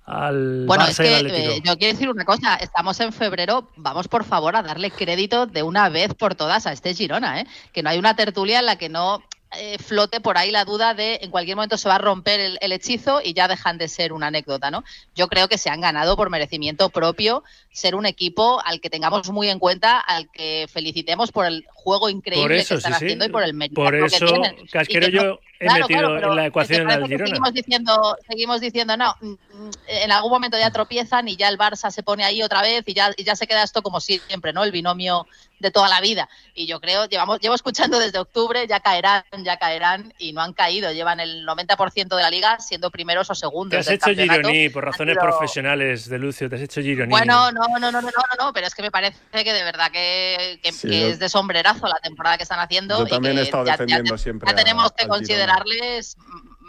al Bueno, Barça es y que eh, yo quiero decir una cosa, estamos en febrero, vamos por favor a darle crédito de una vez por todas a este Girona, ¿eh? que no hay una tertulia en la que no eh, flote por ahí la duda de en cualquier momento se va a romper el, el hechizo y ya dejan de ser una anécdota, ¿no? Yo creo que se han ganado por merecimiento propio ser un equipo al que tengamos muy en cuenta, al que felicitemos por el juego increíble eso, que están sí, sí. haciendo y por el mérito Por que eso, tienen. Casquero, que no- yo he Claro, metido claro, en la ¿te ecuación al que Girona. Seguimos diciendo, seguimos diciendo, no, mm, mm, en algún momento ya tropiezan y ya el Barça se pone ahí otra vez y ya, y ya se queda esto como siempre, ¿no? El binomio de toda la vida. Y yo creo, llevamos, llevo escuchando desde octubre, ya caerán, ya caerán y no han caído. Llevan el 90% de la liga siendo primeros o segundos. Te has del hecho. Gironi por razones sido- profesionales de Lucio, te has hecho Gironi. Bueno, no, no, no, no, no, no, no, pero es que me parece que de verdad que, que- Sí, que yo- es de sombrerazo la temporada que están haciendo. Yo y también que he estado ya- defendiendo siempre Ya tenemos a- que considerarles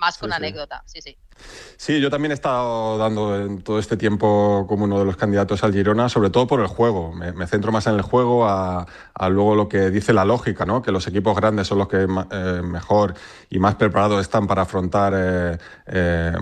más que Sí, una sí. anécdota. Sí, sí. Sí, yo también he estado dando en todo este tiempo como uno de los candidatos al Girona, sobre todo por el juego. Me, me centro más en el juego, a, a luego lo que dice la lógica, ¿no? que los equipos grandes son los que eh, mejor y más preparados están para afrontar eh, eh,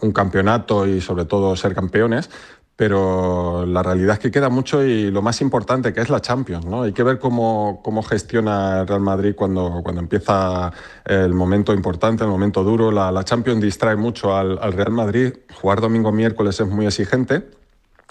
un campeonato y sobre todo ser campeones. Pero la realidad es que queda mucho y lo más importante que es la Champions, ¿no? Hay que ver cómo, cómo gestiona Real Madrid cuando, cuando empieza el momento importante, el momento duro. La, la Champions distrae mucho al, al Real Madrid. Jugar domingo miércoles es muy exigente.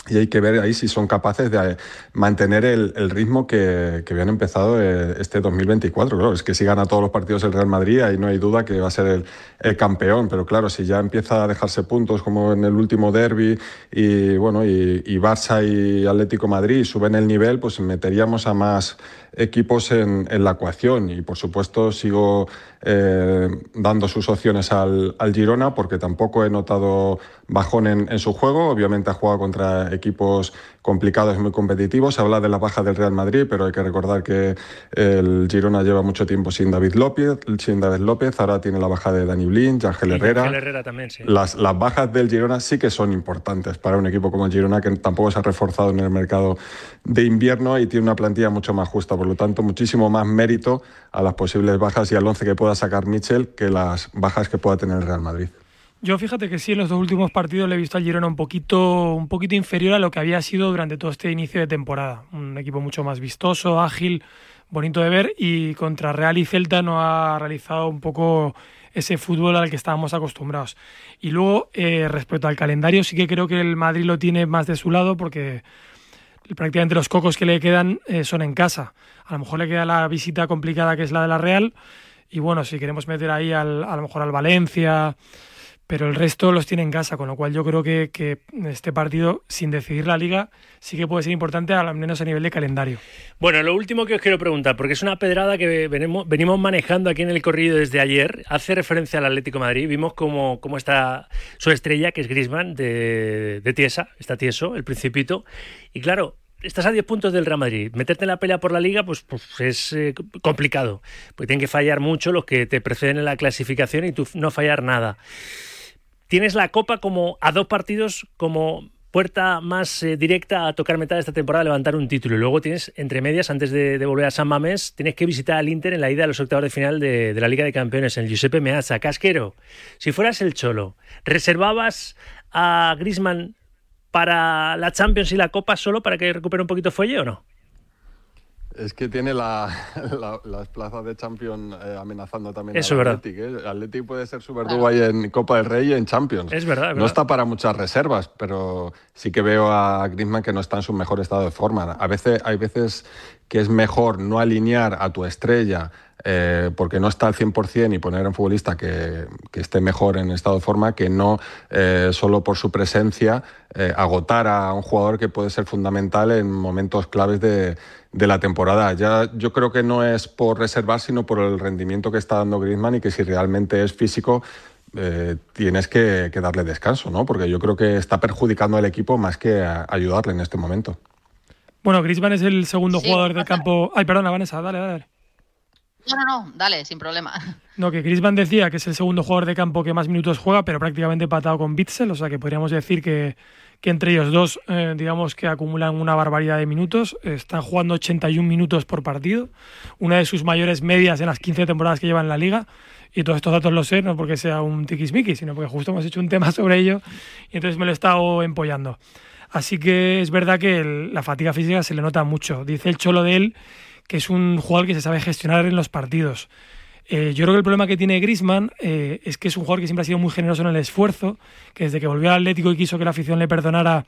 Y hay que ver ahí si son capaces de eh, mantener el, ritmo que, que habían empezado eh, este 2024. Claro, es que si gana todos los partidos el Real Madrid, ahí no hay duda que va a ser el, campeón. Pero claro, si ya empieza a dejarse puntos como en el último derby y bueno, y, Barça y Atlético Madrid suben el nivel, pues meteríamos a más equipos en, la ecuación. Y por supuesto sigo eh, dando sus opciones al, al Girona porque tampoco he notado bajón en, en su juego. Obviamente ha jugado contra equipos complicados y muy competitivos. Se habla de la baja del Real Madrid, pero hay que recordar que el Girona lleva mucho tiempo sin David López, sin David López. Ahora tiene la baja de Dani Blin, Ángel Herrera. Ángel Herrera también, sí. Las, las bajas del Girona sí que son importantes para un equipo como el Girona, que tampoco se ha reforzado en el mercado de invierno y tiene una plantilla mucho más justa. Por lo tanto, muchísimo más mérito a las posibles bajas y al once que pueda sacar Michel que las bajas que pueda tener el Real Madrid. Yo fíjate que sí, en los dos últimos partidos le he visto al Girona un poquito, un poquito inferior a lo que había sido durante todo este inicio de temporada. Un equipo mucho más vistoso, ágil, bonito de ver y contra Real y Celta no ha realizado un poco ese fútbol al que estábamos acostumbrados. Y luego, eh, respecto al calendario, sí que creo que el Madrid lo tiene más de su lado porque prácticamente los cocos que le quedan eh, son en casa. A lo mejor le queda la visita complicada que es la de la Real. Y bueno, si queremos meter ahí al, a lo mejor al Valencia, pero el resto los tiene en casa, con lo cual yo creo que, este partido, sin decidir la liga, sí que puede ser importante, al menos a nivel de calendario. Bueno, lo último que os quiero preguntar, porque es una pedrada que venimos, manejando aquí en el corrido desde ayer, hace referencia al Atlético Madrid, vimos cómo, está su estrella, que es Grisman, de, de Tiesa, está tieso, el principito, y claro, estás a 10 puntos del Real Madrid. Meterte en la pelea por la liga, pues, pues es eh, complicado. Porque tienen que fallar mucho los que te preceden en la clasificación y tú no fallar nada. Tienes la Copa como a dos partidos como puerta más eh, directa a tocar metal esta temporada, levantar un título. Y luego tienes, entre medias, antes de, volver a San Mamés, tienes que visitar al Inter en la ida a los octavos de final de, de la Liga de Campeones, en el Giuseppe Meazza. Casquero, si fueras el Cholo, ¿reservabas a Grisman para la Champions y la Copa solo para que recupere un poquito fuelle o no? Es que tiene la, la- las plazas de Champions eh, amenazando también Eso al es verdad. Athletic. ¿eh? El Athletic puede ser su verdugo ahí en Copa del Rey y en Champions. Es verdad, es No verdad. está para muchas reservas, pero sí que veo a Griezmann que no está en su mejor estado de forma. A veces, hay veces que es mejor no alinear a tu estrella eh, porque no está al 100% y poner a un futbolista que, que esté mejor en estado de forma que no eh, solo por su presencia eh, agotar a un jugador que puede ser fundamental en momentos claves de, de la temporada. Ya yo creo que no es por reservar, sino por el rendimiento que está dando Griezmann y que si realmente es físico eh, tienes que, que darle descanso, ¿no? Porque yo creo que está perjudicando al equipo más que a- ayudarle en este momento. Bueno, Griezmann es el segundo Sí, jugador del campo. Ay, perdona, Vanessa, dale, dale. No, no, no, dale, sin problema. No, que Griezmann decía que es el segundo jugador de campo que más minutos juega, pero prácticamente empatado con Bitzel, o sea que podríamos decir que, que entre ellos dos, eh, digamos que acumulan una barbaridad de minutos. Están jugando 81 minutos por partido, una de sus mayores medias en las 15 temporadas que lleva en la liga. Y todos estos datos los sé, no porque sea un tiquismiquis, sino porque justo hemos hecho un tema sobre ello y entonces me lo he estado empollando. Así que es verdad que la fatiga física se le nota mucho. Dice el cholo de él que es un jugador que se sabe gestionar en los partidos. Eh, yo creo que el problema que tiene Griezmann eh, es que es un jugador que siempre ha sido muy generoso en el esfuerzo, que desde que volvió al Atlético y quiso que la afición le perdonara,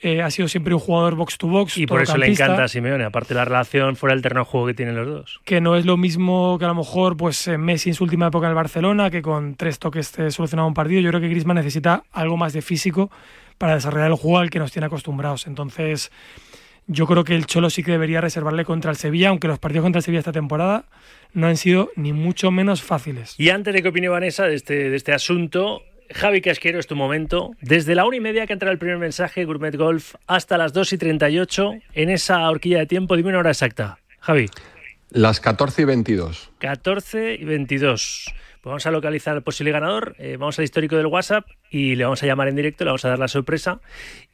eh, ha sido siempre un jugador box to box. Y por eso le encanta a Simeone, aparte de la relación fuera del terreno de juego que tienen los dos. Que no es lo mismo que a lo mejor pues Messi en su última época en el Barcelona, que con tres toques te solucionaba un partido. Yo creo que Griezmann necesita algo más de físico para desarrollar el juego al que nos tiene acostumbrados. Entonces, yo creo que el Cholo sí que debería reservarle contra el Sevilla, aunque los partidos contra el Sevilla esta temporada no han sido ni mucho menos fáciles. Y antes de que opine Vanessa de este, de este asunto, Javi Casquero, es tu momento. Desde la una y media que entra el primer mensaje, Gourmet Golf, hasta las 2 y 38, en esa horquilla de tiempo, dime una hora exacta. Javi. Las 14 y 22. 14 y 22. Pues vamos a localizar al posible ganador, eh, vamos al histórico del WhatsApp y le vamos a llamar en directo, le vamos a dar la sorpresa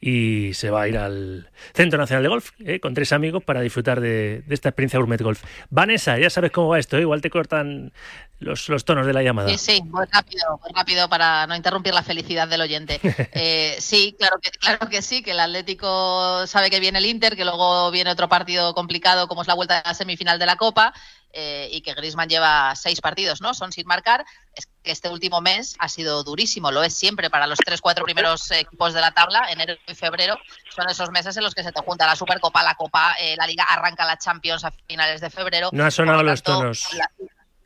y se va a ir al Centro Nacional de Golf eh, con tres amigos para disfrutar de, de esta experiencia Gourmet Golf. Vanessa, ya sabes cómo va esto, eh, igual te cortan los, los tonos de la llamada. Sí, sí, muy rápido, muy rápido para no interrumpir la felicidad del oyente. Eh, sí, claro que, claro que sí, que el Atlético sabe que viene el Inter, que luego viene otro partido complicado como es la vuelta de la semifinal de la Copa eh, y que Griezmann lleva seis partidos, ¿no? Son sin marcar. Es que este último mes ha sido durísimo, lo es siempre para los tres, cuatro primeros equipos de la tabla, enero y febrero. Son esos meses en los que se te junta la Supercopa, la Copa, eh, la Liga, arranca la Champions a finales de febrero. No han sonado los tonos. la-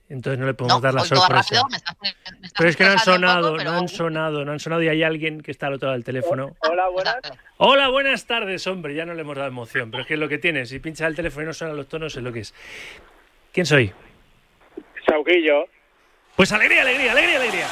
Entonces no le podemos no, dar la sorpresa. rápido, me estás- me estás Pero es que no han sonado, poco, pero- no han sonado, no han sonado y hay alguien que está al otro lado del teléfono. Hola, buenas. Hola, buenas tardes, hombre. Ya no le hemos dado emoción, pero es que es lo que tiene. Si pinchas el teléfono y no suenan los tonos, es lo que es. ¿Quién soy? Sauquillo. Pues alegría, alegría, alegría, alegría.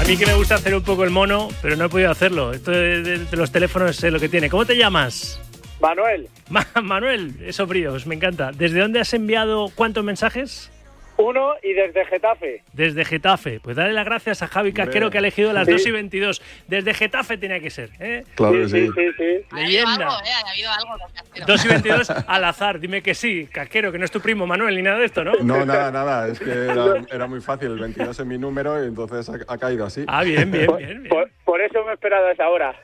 A mí que me gusta hacer un poco el mono, pero no he podido hacerlo. Esto de, de- de los teléfonos es lo que tiene. ¿Cómo te llamas? Manuel, Ma- Manuel, esos bríos, me encanta. ¿Desde dónde has enviado cuántos mensajes? Uno y desde Getafe. Desde Getafe. Pues dale las gracias a Javi Casquero que ha elegido las Sí. 2 y 22. Desde Getafe tenía que ser. ¿eh? Claro que sí. Sí, sí. Leyenda. Ha habido algo de Casquero. 2 y 22 al azar. Dime que sí, Casquero, que no es tu primo Manuel ni nada de esto, ¿no? No, nada, nada. Es que era, era muy fácil. El 22 es mi número y entonces ha, ha caído así. Ah, bien, bien, Por, bien. por- por eso me he esperado a esa hora.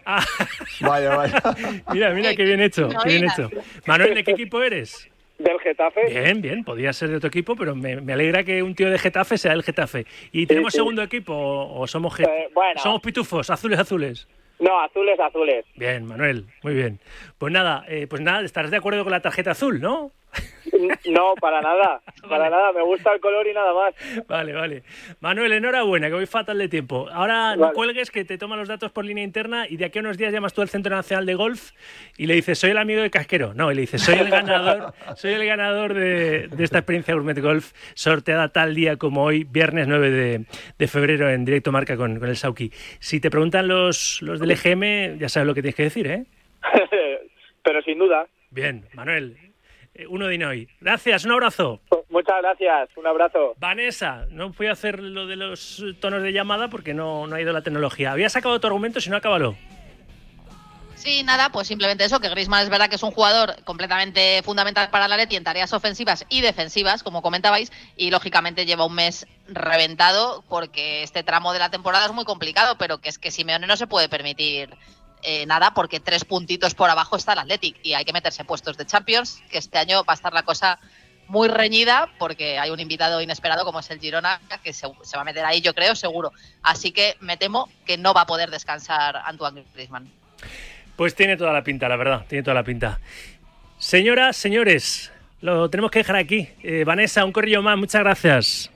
Vaya, vaya. Mira, mira, qué bien hecho, qué bien hecho. Manuel, ¿de qué equipo eres? Del Getafe. Bien, bien, podía ser de otro equipo, pero me, me alegra que un tío de Getafe sea el Getafe. ¿Y tenemos sí. segundo equipo o, o somos, Eh, bueno. somos pitufos, azules, azules? No, azules, azules. Bien, Manuel, muy bien. Pues nada, eh, pues nada, estarás de acuerdo con la tarjeta azul, ¿no? No, para nada. Para nada. Me gusta el color y nada más. Vale, vale. Manuel, enhorabuena, que voy fatal de tiempo. Ahora no cuelgues, que te toman los datos por línea interna y de aquí a unos días llamas tú al Centro Nacional de Golf y le dices, soy el amigo de Casquero. No, y le dices, soy el ganador, soy el ganador de, de esta experiencia Gourmet Golf, sorteada tal día como hoy, viernes 9 de, de febrero, en directo marca con, con el Sauki. Si te preguntan los, los del EGM, ya sabes lo que tienes que decir, ¿eh? Pero sin duda. Bien, Manuel, uno de hoy. Gracias, un abrazo. Muchas gracias. Un abrazo. Vanessa, no fui a hacer lo de los tonos de llamada porque no, no ha ido la tecnología. Había sacado tu argumento, si no, acábalo. Sí, nada, pues simplemente eso, que Griezmann es verdad que es un jugador completamente fundamental para la Leti en tareas ofensivas y defensivas, como comentabais, y lógicamente lleva un mes reventado porque este tramo de la temporada es muy complicado, pero que es que Simeone no se puede permitir eh, nada, porque tres puntitos por abajo está el Athletic y hay que meterse puestos de Champions, que este año va a estar la cosa muy reñida porque hay un invitado inesperado como es el Girona que se, va a meter ahí, yo creo, seguro. Así que me temo que no va a poder descansar Antoine Griezmann. Pues tiene toda la pinta, la verdad, tiene toda la pinta. Señoras, señores, lo tenemos que dejar aquí. Eh, Vanessa, un corrillo más, muchas gracias.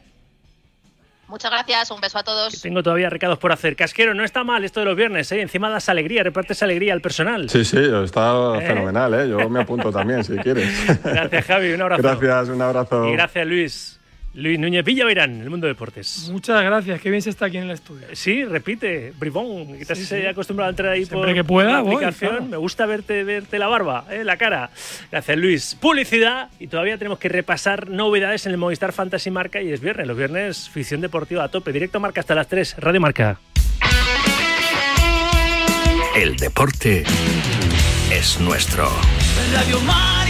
Muchas gracias, un beso a todos. Tengo todavía recados por hacer. Casquero, no está mal esto de los viernes, ¿eh? Encima das alegría, repartes alegría al personal. Sí, sí, está ¿Eh? fenomenal, ¿eh? Yo me apunto también, si quieres. Gracias, Javi, un abrazo. Gracias, un abrazo. Y gracias, Luis. Luis Núñez Villaverán, el mundo de deportes. Muchas gracias, qué bien se está aquí en el estudio. Sí, repite, bribón, que te has Sí, acostumbrado a entrar ahí Siempre por que pueda, la voy, aplicación. claro. Me gusta verte, verte la barba, eh, la cara. Gracias, Luis. Publicidad y todavía tenemos que repasar novedades en el Movistar Fantasy Marca y es viernes, los viernes ficción deportiva a tope. Directo Marca hasta las 3, Radio Marca. El deporte es nuestro. Radio Marca.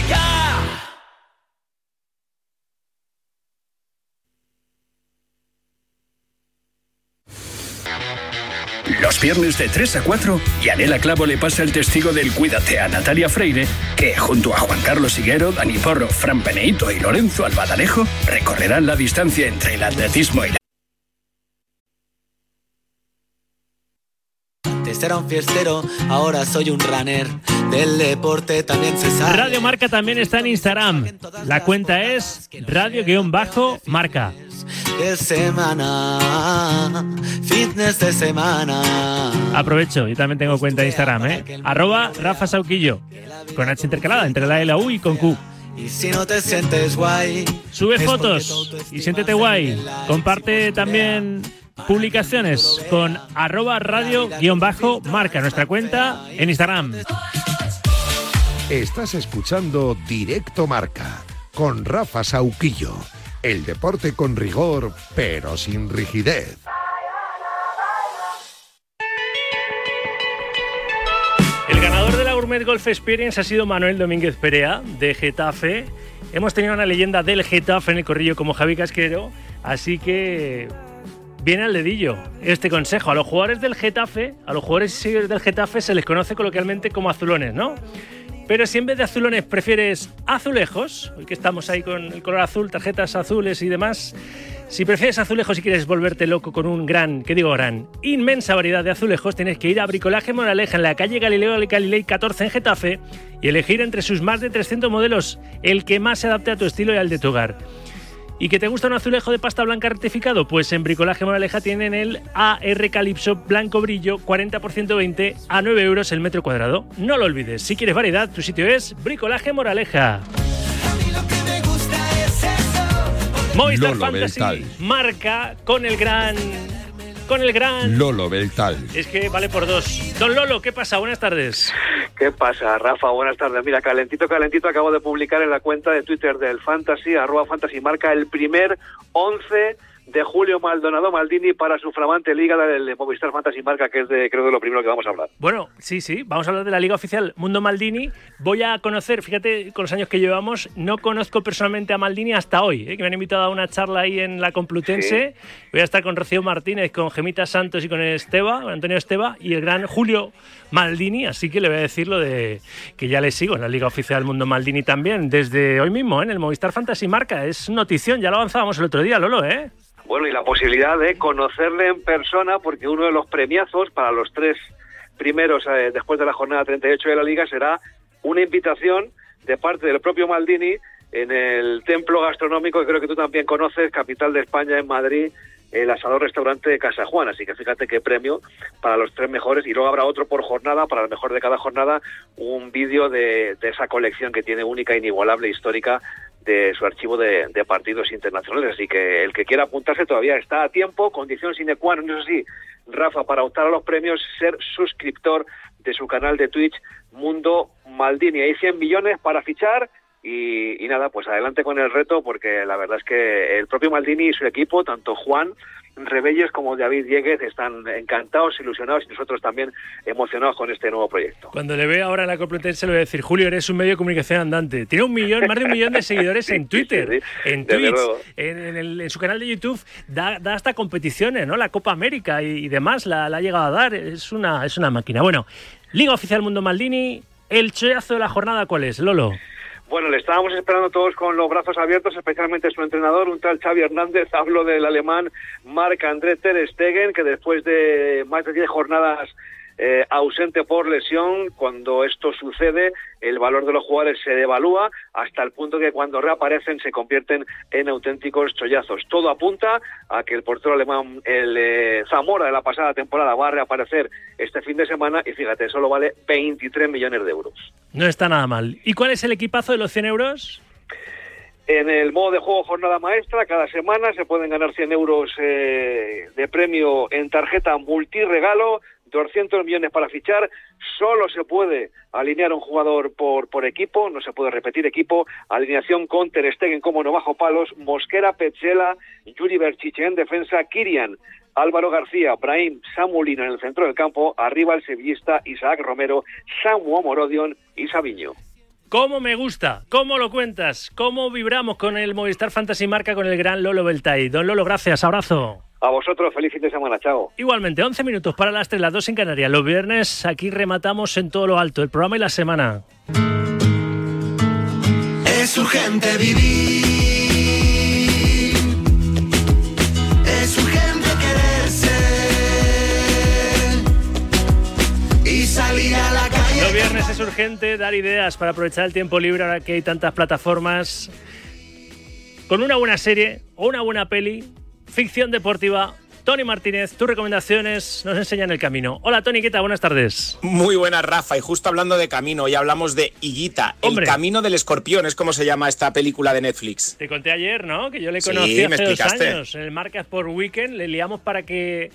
Los viernes de 3 a 4, Yanela Clavo le pasa el testigo del Cuídate a Natalia Freire, que junto a Juan Carlos Higuero, Dani Porro, Fran Peneito y Lorenzo Albadalejo recorrerán la distancia entre el atletismo y la Antes era un fiestero, ahora soy un runner. Del deporte también se sabe. Radio Marca también está en Instagram. La cuenta es radio-marca. De semana, fitness de semana. Aprovecho, yo también tengo cuenta de Instagram, ¿eh? Arroba Rafa Sauquillo. Con H intercalada entre la L, la U y con Q. Y si no te sientes guay, Sube fotos y siéntete guay. Comparte también publicaciones con arroba radio-marca, nuestra cuenta en Instagram. Estás escuchando Directo Marca con Rafa Sauquillo. El deporte con rigor, pero sin rigidez. El ganador de la Gourmet Golf Experience ha sido Manuel Domínguez Perea, de Getafe. Hemos tenido una leyenda del Getafe en el corrillo como Javi Casquero, así que viene al dedillo este consejo. A los jugadores del Getafe, a los jugadores del Getafe se les conoce coloquialmente como azulones, ¿no? Pero si en vez de azulones prefieres azulejos, hoy que estamos ahí con el color azul, tarjetas azules y demás, si prefieres azulejos y quieres volverte loco con un gran, ¿qué digo gran? Inmensa variedad de azulejos, tienes que ir a Bricolaje Moraleja en la calle Galileo Galilei 14 en Getafe y elegir entre sus más de 300 modelos el que más se adapte a tu estilo y al de tu hogar. ¿Y que te gusta un azulejo de pasta blanca rectificado? Pues en Bricolaje Moraleja tienen el AR Calypso Blanco Brillo 40% 20 a 9 euros el metro cuadrado. No lo olvides, si quieres variedad, tu sitio es Bricolaje Moraleja. Movistar Lolo Fantasy Beltal. marca con el gran... Con el gran... Lolo Beltal. Es que vale por dos. Don Lolo, ¿qué pasa? Buenas tardes. ¿Qué pasa, Rafa? Buenas tardes. Mira, calentito, calentito, acabo de publicar en la cuenta de Twitter del Fantasy, arroba Fantasy Marca, el primer 11 de Julio Maldonado Maldini para su flamante liga del Movistar Fantasy Marca, que es de, creo, de lo primero que vamos a hablar. Bueno, sí, sí, vamos a hablar de la Liga Oficial Mundo Maldini. Voy a conocer, fíjate, con los años que llevamos, no conozco personalmente a Maldini hasta hoy, ¿eh? que me han invitado a una charla ahí en la Complutense. Voy a estar con Rocío Martínez, con Gemita Santos y con Esteba, con Antonio Esteba y el gran Julio Maldini, así que le voy a decir lo de que ya le sigo en la Liga Oficial Mundo Maldini también, desde hoy mismo, ¿eh? en el Movistar Fantasy Marca. Es notición, ya lo avanzábamos el otro día, Lolo, ¿eh? Bueno, y la posibilidad de conocerle en persona, porque uno de los premiazos para los tres primeros eh, después de la jornada 38 de la liga será una invitación de parte del propio Maldini en el templo gastronómico que creo que tú también conoces, capital de España, en Madrid, el asador restaurante de Casa Juan. Así que fíjate qué premio para los tres mejores. Y luego habrá otro por jornada, para el mejor de cada jornada, un vídeo de, de esa colección que tiene única, inigualable, histórica de su archivo de, partidos internacionales. Así que el que quiera apuntarse todavía está a tiempo, condición sine qua non, eso sí, Rafa, para optar a los premios, ser suscriptor de su canal de Twitch Mundo Maldini. Hay 100 millones para fichar y, y nada, pues adelante con el reto porque la verdad es que el propio Maldini y su equipo, tanto Juan Rebelles como David Dieguez están encantados, ilusionados y nosotros también emocionados con este nuevo proyecto. Cuando le vea ahora en la Complutense le voy a decir, Julio, eres un medio de comunicación andante. Tiene un millón, más de un millón de seguidores en Twitter, en Twitch, en, en el- en su canal de YouTube. Da, da hasta competiciones, ¿no? La Copa América y, y demás la, la ha llegado a dar. Es una, es una máquina. Bueno, Liga Oficial Mundo Maldini, el chollazo de la jornada, ¿cuál es, Lolo? Bueno, le estábamos esperando todos con los brazos abiertos, especialmente su entrenador, un tal Xavi Hernández. Hablo del alemán Marc André Ter Stegen, que después de más de 10 jornadas eh, ausente por lesión, cuando esto sucede, el valor de los jugadores se devalúa hasta el punto que cuando reaparecen se convierten en auténticos chollazos. Todo apunta a que el portero alemán, el eh, Zamora de la pasada temporada, va a reaparecer este fin de semana y fíjate, solo vale 23 millones de euros. No está nada mal. ¿Y cuál es el equipazo de los 100 euros? En el modo de juego Jornada Maestra, cada semana se pueden ganar 100 euros eh, de premio en tarjeta multiregalo, 200 millones para fichar, solo se puede alinear un jugador por, equipo, no se puede repetir equipo, alineación con Ter Stegen como no bajo palos, Mosquera, Petzela, Yuri Berchiche en defensa, Kirian, Álvaro García, Brahim, Samulino en el centro del campo, arriba el sevillista Isaac Romero, Samu Morodion y Sabiño. ¿Cómo me gusta? ¿Cómo lo cuentas? ¿Cómo vibramos con el Movistar Fantasy Marca con el gran Lolo Beltay? Don Lolo, gracias, abrazo. A vosotros, feliz fin de semana, chao. Igualmente, 11 minutos para las 3, las 2 en Canarias. Los viernes aquí rematamos en todo lo alto, el programa y la semana. Es urgente vivir. Es urgente quererse. Y salir a la calle. Los viernes es urgente dar ideas para aprovechar el tiempo libre ahora que hay tantas plataformas. Con una buena serie o una buena peli, ficción deportiva. Tony Martínez, tus recomendaciones nos enseñan el camino. Hola Tony, ¿qué tal? Buenas tardes. Muy buena, Rafa. Y justo hablando de camino, hoy hablamos de Higuita. El Camino del Escorpión, es como se llama esta película de Netflix. Te conté ayer, ¿no? Que yo le Sí, conocí me hace dos años. En el Marcas por Weekend le liamos para que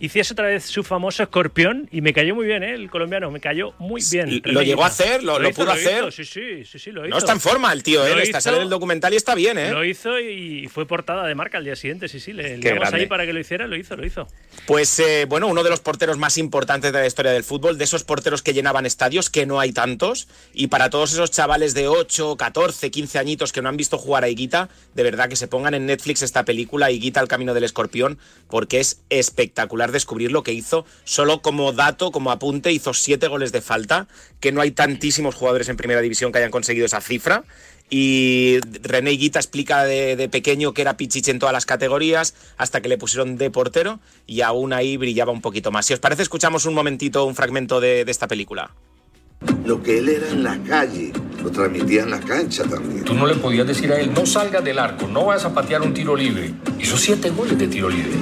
hiciese otra vez su famoso escorpión y me cayó muy bien, ¿eh? El colombiano, me cayó muy bien. ¿Lo llegó a hacer? ¿Lo- pudo hacer? Sí, sí, sí, sí, lo hizo. No está en forma el tío, ¿eh? Está hizo. sale del documental y está bien, ¿eh? Lo hizo y fue portada de marca al día siguiente, sí, sí. Le grande. ahí para que lo hiciera, lo hizo, lo hizo. Pues eh, bueno, uno de los porteros más importantes de la historia del fútbol, de esos porteros que llenaban estadios, que no hay tantos, y para todos esos chavales de 8, 14, 15 añitos que no han visto jugar a Higuita, de verdad que se pongan en Netflix esta película, Higuita, el camino del escorpión, porque es espectacular descubrir lo que hizo. Solo como dato, como apunte, hizo 7 goles de falta, que no hay tantísimos jugadores en primera división que hayan conseguido esa cifra. Y René Higuita explica de, de pequeño que era pichiche en todas las categorías, hasta que le pusieron de portero y aún ahí brillaba un poquito más. Si os parece, escuchamos un momentito, un fragmento de, de esta película. Lo que él era en la calle, lo transmitía en la cancha también. Tú no le podías decir a él, no salgas del arco, no vas a patear un tiro libre. Hizo siete goles de tiro libre.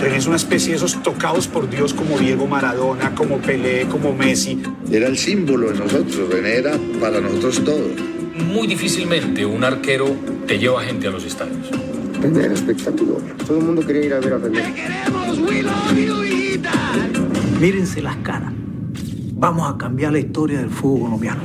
René es una especie de esos tocados por Dios como Diego Maradona, como Pelé, como Messi. Era el símbolo de nosotros, René era para nosotros todo. Muy difícilmente un arquero te lleva gente a los estadios. René era espectacular. Todo el mundo quería ir a ver a René. Mírense las caras. Vamos a cambiar la historia del fútbol colombiano.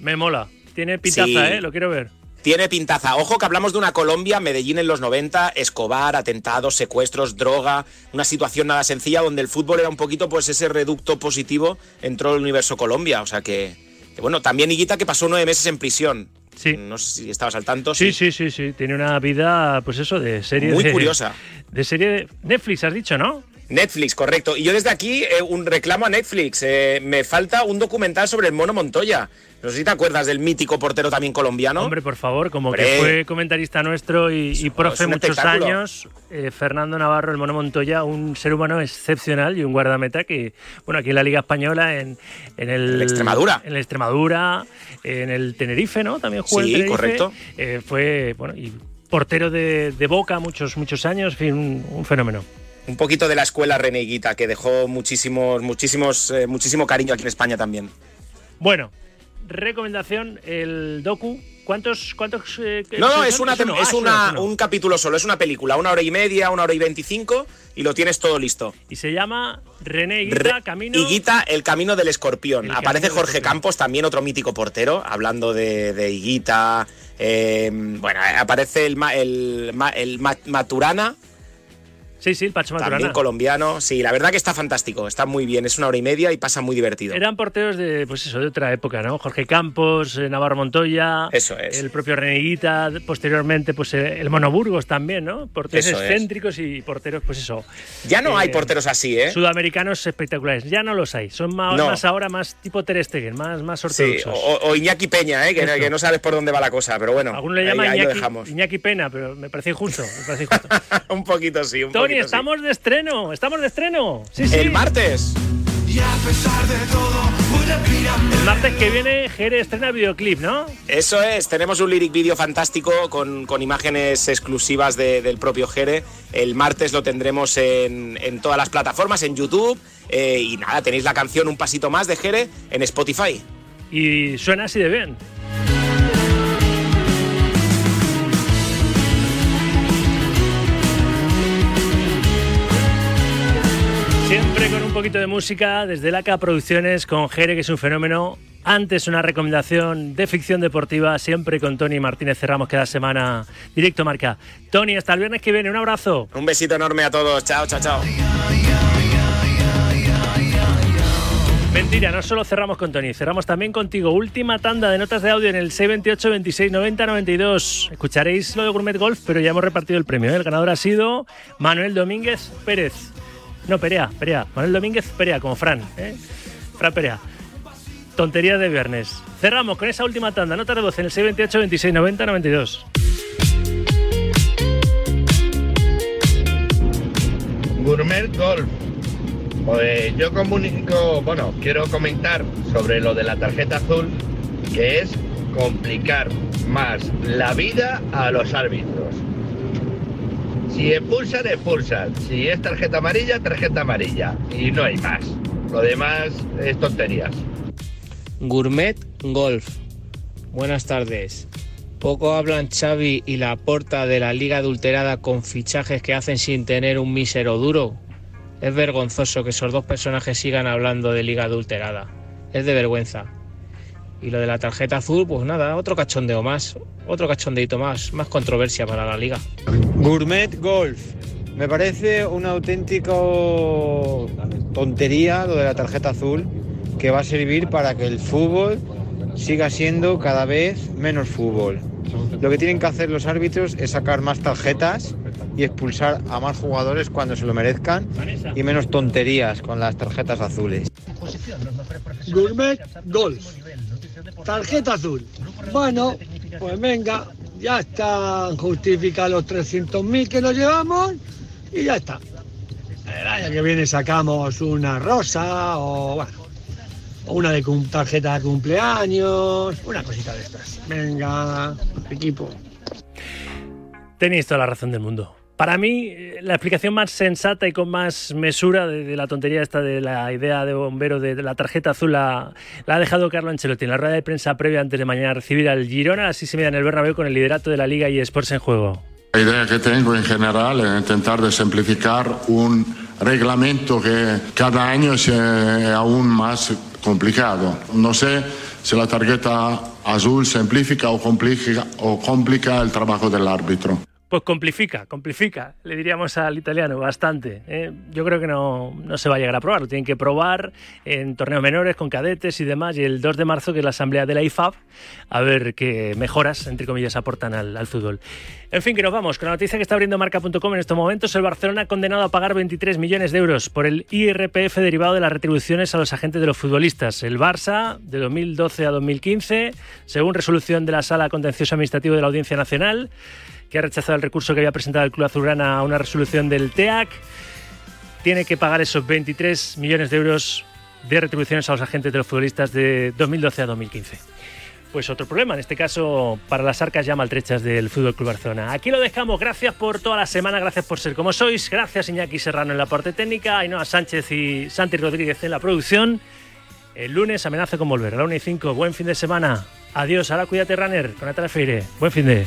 Me mola. Tiene pintaza, Sí. ¿eh? Lo quiero ver. Tiene pintaza. Ojo que hablamos de una Colombia, Medellín en los 90, Escobar, atentados, secuestros, droga, una situación nada sencilla donde el fútbol era un poquito pues ese reducto positivo entró el universo Colombia. O sea que, que bueno, también Higuita que pasó nueve meses en prisión. Sí. No sé si estabas al tanto. Sí, sí, sí, sí. Tiene una vida, pues eso, de serie Muy de- curiosa. De serie de Netflix, has dicho, ¿no? Netflix, correcto. Y yo desde aquí eh, un reclamo a Netflix. Eh, me falta un documental sobre el mono Montoya. No sé si te acuerdas del mítico portero también colombiano. Hombre, por favor, como Hombre. que fue comentarista nuestro y, y profe muchos años, eh, Fernando Navarro, el Mono Montoya, un ser humano excepcional y un guardameta que, bueno, aquí en la Liga Española, en, en el, Extremadura. En el Extremadura, en el Tenerife, ¿no? También jugó Sí, Tenerife. correcto. Eh, fue, bueno, y portero de, de Boca muchos, muchos años, en fin, un, un fenómeno. Un poquito de la escuela Reneguita, que dejó muchísimos, muchísimos, eh, muchísimo cariño aquí en España también. Bueno, recomendación, el docu. ¿Cuántos? cuántos eh, No, no, es, una, uno. es Ah, una- es uno. un capítulo solo, es una película, una hora y media, una hora y veinticinco, y lo tienes todo listo. Y se llama René Higuita, Camino. Higuita, el camino del escorpión. El Aparece Jorge escorpión. Campos, también otro mítico portero, hablando de, de Higuita. eh, bueno, aparece el, el, el Ma- Maturana. Sí, sí, el Pacho Maturana. También colombiano. Sí, la verdad que está fantástico. Está muy bien. Es una hora y media y pasa muy divertido. Eran porteros de, pues eso, de otra época, ¿no? Jorge Campos, eh, Navarro Montoya. Eso es. El propio Reneguita, posteriormente, pues eh, el Monoburgos también, ¿no? Porteros Eso es. excéntricos y porteros, pues eso. Ya no hay Eh, porteros así, ¿eh? Sudamericanos espectaculares. Ya no los hay. Son más, No. más ahora más tipo Ter Stegen, más, más Sí, ortodoxos. o, o Iñaki Peña, ¿eh? que, no sabes por dónde va la cosa, pero bueno. Algunos le ahí- llaman ahí lo Iñaki, dejamos. Iñaki Pena, pero me parece injusto. Me parece injusto. un poquito sí, un Tony, poquito sí. estamos de estreno. Estamos de estreno. Sí, sí. El martes. El martes que viene, Jere estrena videoclip, ¿no? Eso es, tenemos un lyric video fantástico con, con imágenes exclusivas de- del propio Jere. El martes lo tendremos en, en todas las plataformas, en YouTube. eh, y nada, tenéis la canción Un Pasito Más de Jere en Spotify. Y suena así de bien. Un poquito de música desde Laca Producciones con Jere, que es un fenómeno. Antes una recomendación de ficción deportiva, siempre con Tony Martínez cerramos cada semana directo marca. Tony, hasta el viernes que viene, un abrazo. Un besito enorme a todos. Chao, chao, chao. Mentira, no solo cerramos con Tony, cerramos también contigo. Última tanda de notas de audio en el 628 26 90 92. Escucharéis lo de Gourmet Golf, pero ya hemos repartido el premio. ¿eh? El ganador ha sido Manuel Domínguez Pérez. No, Perea, Perea. Manuel Domínguez Perea, como Fran. ¿eh? Fran Perea. Tonterías de viernes. Cerramos con esa última tanda, notas de voz en el 628 26 90 92. Gourmet Golf. Pues yo comunico, bueno, quiero comentar sobre lo de la tarjeta azul, que es complicar más la vida a los árbitros. Si expulsan, expulsan. Si es tarjeta amarilla, tarjeta amarilla. Y no hay más. Lo demás es tonterías. Gourmet Golf. Buenas tardes. Poco hablan Xavi y la porta de la liga adulterada con fichajes que hacen sin tener un mísero duro. Es vergonzoso que esos dos personajes sigan hablando de liga adulterada. Es de vergüenza. Y lo de la tarjeta azul, pues nada, otro cachondeo más, otro cachondeito más, más controversia para la liga. Gourmet Golf. Me parece una auténtica tontería lo de la tarjeta azul que va a servir para que el fútbol siga siendo cada vez menos fútbol. Lo que tienen que hacer los árbitros es sacar más tarjetas y expulsar a más jugadores cuando se lo merezcan y menos tonterías con las tarjetas azules. Gourmet Golf. Tarjeta azul. Bueno, pues venga, ya están justificados los 300.000 que nos llevamos y ya está. El año que viene sacamos una rosa o bueno, una de tarjeta de cumpleaños, una cosita de estas. Venga, equipo. Tenéis toda la razón del mundo. Para mí, eh, la explicación más sensata y con más mesura de, de la tontería esta de la idea de bombero de, de la tarjeta azul la, la ha dejado Carlo Ancelotti en la rueda de prensa previa antes de mañana recibir al Girona, así se mide en el Bernabéu con el liderato de la Liga y Sports en juego. La idea que tengo en general es intentar de simplificar un reglamento que cada año es eh, aún más complicado. No sé si la tarjeta azul simplifica o complica, o complica el trabajo del árbitro. Pues complifica, complifica, le diríamos al italiano, bastante. ¿eh? Yo creo que no, no se va a llegar a probar, lo tienen que probar en torneos menores, con cadetes y demás, y el 2 de marzo, que es la asamblea de la IFAB, a ver qué mejoras, entre comillas, aportan al, al fútbol. En fin, que nos vamos con la noticia que está abriendo marca.com en estos momentos. El Barcelona ha condenado a pagar 23 millones de euros por el IRPF derivado de las retribuciones a los agentes de los futbolistas. El Barça, de 2012 a 2015, según resolución de la Sala Contencioso Administrativo de la Audiencia Nacional, que ha rechazado el recurso que había presentado el Club Azulgrana a una resolución del TEAC, tiene que pagar esos 23 millones de euros de retribuciones a los agentes de los futbolistas de 2012 a 2015. Pues otro problema, en este caso para las arcas ya maltrechas del Fútbol Club Barcelona. Aquí lo dejamos, gracias por toda la semana, gracias por ser como sois, gracias Iñaki Serrano en la parte técnica, Ainhoa Sánchez y Santi Rodríguez en la producción. El lunes amenaza con volver a la 1 y 5, buen fin de semana. Adiós, ahora cuídate runner, con Feire, buen fin de...